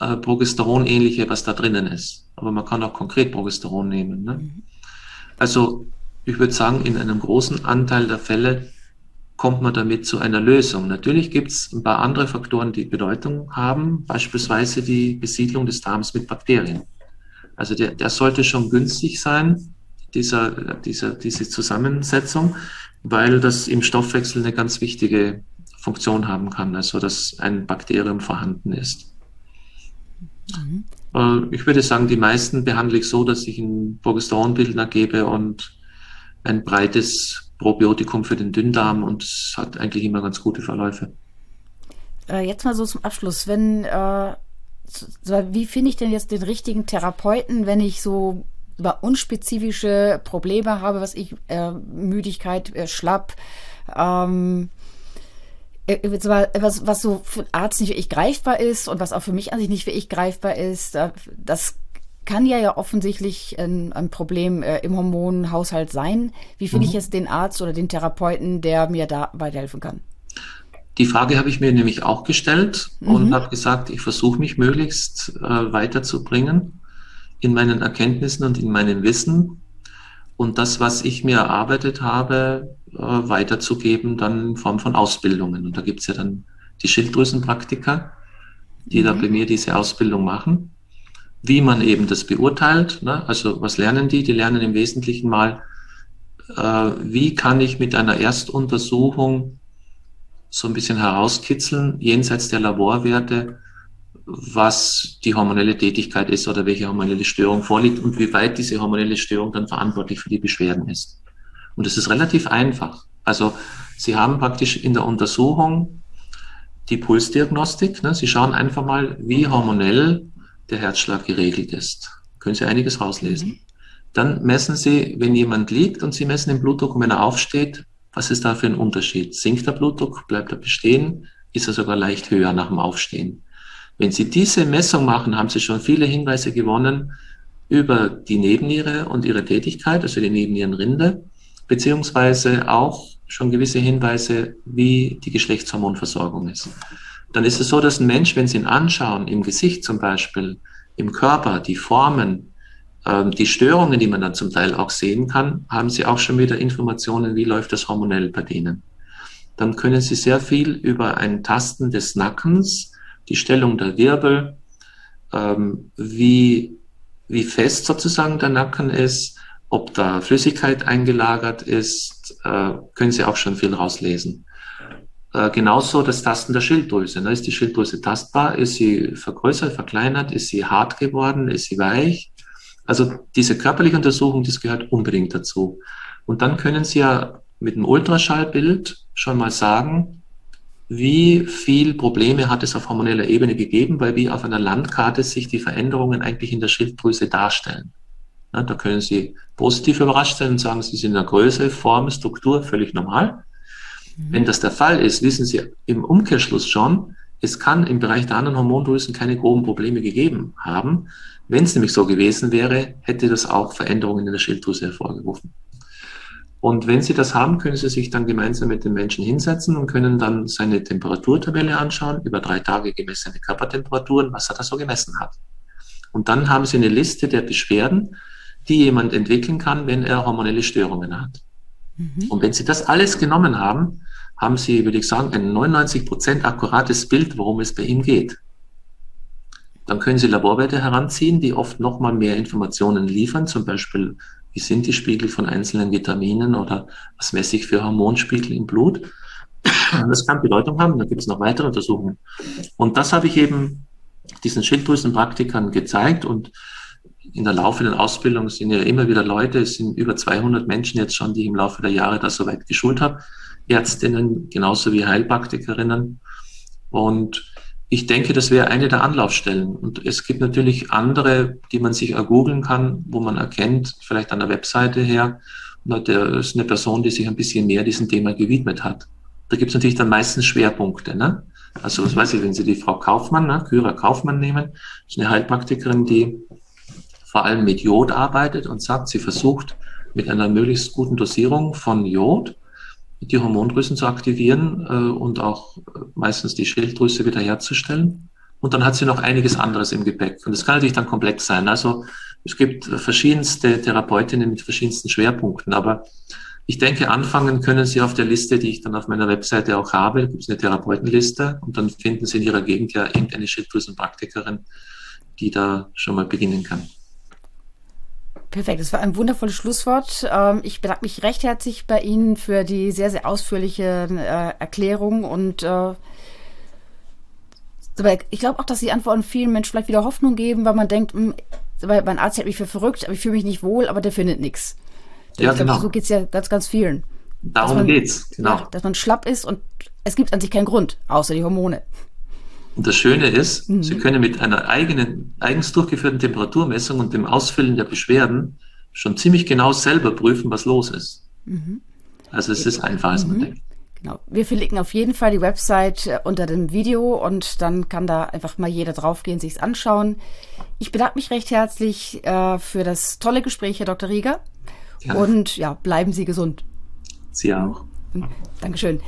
äh, Progesteron-ähnliche, was da drinnen ist. Aber man kann auch konkret Progesteron nehmen. Ne? Mhm. Also ich würde sagen, in einem großen Anteil der Fälle kommt man damit zu einer Lösung. Natürlich gibt es ein paar andere Faktoren, die Bedeutung haben, beispielsweise die Besiedlung des Darms mit Bakterien. Also der, der sollte schon günstig sein, dieser, dieser, diese Zusammensetzung, weil das im Stoffwechsel eine ganz wichtige Funktion haben kann, also dass ein Bakterium vorhanden ist. Mhm. Äh, ich würde sagen, die meisten behandle ich so, dass ich einen Progesteronbildner gebe und ein breites Probiotikum für den Dünndarm und es hat eigentlich immer ganz gute Verläufe. Äh, jetzt mal so zum Abschluss, wenn äh, wie finde ich denn jetzt den richtigen Therapeuten, wenn ich so über unspezifische Probleme habe, was ich äh, Müdigkeit, äh, schlapp, ähm, äh, was, was so für einen Arzt nicht wirklich greifbar ist und was auch für mich an sich nicht wirklich greifbar ist, das kann ja ja offensichtlich ein, ein Problem äh, im Hormonhaushalt sein. Wie finde mhm. ich jetzt den Arzt oder den Therapeuten, der mir da weiterhelfen kann? Die Frage habe ich mir nämlich auch gestellt mhm. und habe gesagt, ich versuche mich möglichst äh, weiterzubringen in meinen Erkenntnissen und in meinem Wissen und das, was ich mir erarbeitet habe, äh, weiterzugeben dann in Form von Ausbildungen. Und da gibt es ja dann die Schilddrüsenpraktiker, die mhm. da bei mir diese Ausbildung machen wie man eben das beurteilt. Ne? Also was lernen die? Die lernen im Wesentlichen mal, äh, wie kann ich mit einer Erstuntersuchung so ein bisschen herauskitzeln, jenseits der Laborwerte, was die hormonelle Tätigkeit ist oder welche hormonelle Störung vorliegt und wie weit diese hormonelle Störung dann verantwortlich für die Beschwerden ist. Und es ist relativ einfach. Also Sie haben praktisch in der Untersuchung die Pulsdiagnostik. Ne? Sie schauen einfach mal, wie hormonell der Herzschlag geregelt ist. Können Sie einiges rauslesen. Mhm. Dann messen Sie, wenn jemand liegt und Sie messen den Blutdruck und wenn er aufsteht, was ist da für ein Unterschied? Sinkt der Blutdruck, bleibt er bestehen, ist er sogar leicht höher nach dem Aufstehen. Wenn Sie diese Messung machen, haben Sie schon viele Hinweise gewonnen über die Nebenniere und ihre Tätigkeit, also die Nebennierenrinde, beziehungsweise auch schon gewisse Hinweise, wie die Geschlechtshormonversorgung ist dann ist es so, dass ein Mensch, wenn Sie ihn anschauen, im Gesicht zum Beispiel, im Körper, die Formen, ähm, die Störungen, die man dann zum Teil auch sehen kann, haben Sie auch schon wieder Informationen, wie läuft das hormonell bei denen. Dann können Sie sehr viel über ein Tasten des Nackens, die Stellung der Wirbel, ähm, wie, wie fest sozusagen der Nacken ist, ob da Flüssigkeit eingelagert ist, äh, können Sie auch schon viel rauslesen. Äh, genauso das Tasten der Schilddrüse. Ne? Ist die Schilddrüse tastbar? Ist sie vergrößert, verkleinert? Ist sie hart geworden? Ist sie weich? Also diese körperliche Untersuchung, das gehört unbedingt dazu. Und dann können Sie ja mit dem Ultraschallbild schon mal sagen, wie viel Probleme hat es auf hormoneller Ebene gegeben, weil wie auf einer Landkarte sich die Veränderungen eigentlich in der Schilddrüse darstellen. Ja, da können Sie positiv überrascht sein und sagen, Sie sind in der Größe, Form, Struktur völlig normal. Wenn das der Fall ist, wissen Sie im Umkehrschluss schon, es kann im Bereich der anderen Hormondrüsen keine groben Probleme gegeben haben. Wenn es nämlich so gewesen wäre, hätte das auch Veränderungen in der Schilddrüse hervorgerufen. Und wenn Sie das haben, können Sie sich dann gemeinsam mit den Menschen hinsetzen und können dann seine Temperaturtabelle anschauen, über drei Tage gemessene Körpertemperaturen, was er da so gemessen hat. Und dann haben Sie eine Liste der Beschwerden, die jemand entwickeln kann, wenn er hormonelle Störungen hat. Mhm. Und wenn Sie das alles genommen haben, haben Sie, würde ich sagen, ein 99 Prozent akkurates Bild, worum es bei ihm geht. Dann können Sie Laborwerte heranziehen, die oft nochmal mehr Informationen liefern, zum Beispiel, wie sind die Spiegel von einzelnen Vitaminen oder was messe ich für Hormonspiegel im Blut. Das kann Bedeutung haben. Da gibt es noch weitere Untersuchungen. Und das habe ich eben diesen Schilddrüsenpraktikern gezeigt und in der laufenden Ausbildung sind ja immer wieder Leute, es sind über 200 Menschen jetzt schon, die ich im Laufe der Jahre da so weit geschult habe. Ärztinnen genauso wie Heilpraktikerinnen. Und ich denke, das wäre eine der Anlaufstellen. Und es gibt natürlich andere, die man sich ergoogeln kann, wo man erkennt, vielleicht an der Webseite her, das ist eine Person, die sich ein bisschen mehr diesem Thema gewidmet hat. Da gibt es natürlich dann meistens Schwerpunkte. Ne? Also, was weiß ich, wenn Sie die Frau Kaufmann, ne, Kyra Kaufmann nehmen, ist eine Heilpraktikerin, die vor allem mit Jod arbeitet und sagt, sie versucht mit einer möglichst guten Dosierung von Jod die Hormondrüsen zu aktivieren äh, und auch äh, meistens die Schilddrüse wiederherzustellen. Und dann hat sie noch einiges anderes im Gepäck. Und das kann natürlich dann komplex sein. Also es gibt verschiedenste Therapeutinnen mit verschiedensten Schwerpunkten, aber ich denke, anfangen können Sie auf der Liste, die ich dann auf meiner Webseite auch habe. Da gibt es eine Therapeutenliste und dann finden Sie in Ihrer Gegend ja irgendeine Schilddrüsenpraktikerin, die da schon mal beginnen kann. Perfekt, das war ein wundervolles Schlusswort. Ähm, ich bedanke mich recht herzlich bei Ihnen für die sehr, sehr ausführliche äh, Erklärung und äh, ich glaube auch, dass die Antworten vielen Menschen vielleicht wieder Hoffnung geben, weil man denkt, hm, weil mein Arzt hält mich für verrückt, aber ich fühle mich nicht wohl, aber der findet nichts. Ja, ich genau. so geht es ja ganz, ganz vielen. Darum man, geht's, genau. Dass man schlapp ist und es gibt an sich keinen Grund, außer die Hormone. Und das Schöne ist, mhm. Sie können mit einer eigenen, eigens durchgeführten Temperaturmessung und dem Ausfüllen der Beschwerden schon ziemlich genau selber prüfen, was los ist. Mhm. Also es ist einfacher, als man mhm. denkt. Genau. Wir verlinken auf jeden Fall die Website äh, unter dem Video und dann kann da einfach mal jeder draufgehen, sich's anschauen. Ich bedanke mich recht herzlich äh, für das tolle Gespräch, Herr Dr. Rieger. Ja. Und ja, bleiben Sie gesund. Sie auch. Dankeschön.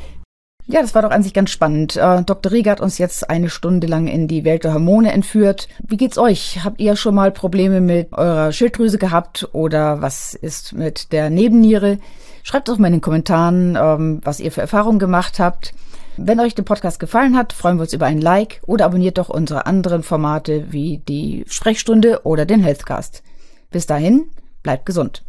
Ja, das war doch an sich ganz spannend. Äh, Dr. Rieger hat uns jetzt eine Stunde lang in die Welt der Hormone entführt. Wie geht's euch? Habt ihr schon mal Probleme mit eurer Schilddrüse gehabt oder was ist mit der Nebenniere? Schreibt doch mal in den Kommentaren, ähm, was ihr für Erfahrungen gemacht habt. Wenn euch der Podcast gefallen hat, freuen wir uns über ein Like oder abonniert doch unsere anderen Formate wie die Sprechstunde oder den Healthcast. Bis dahin, bleibt gesund.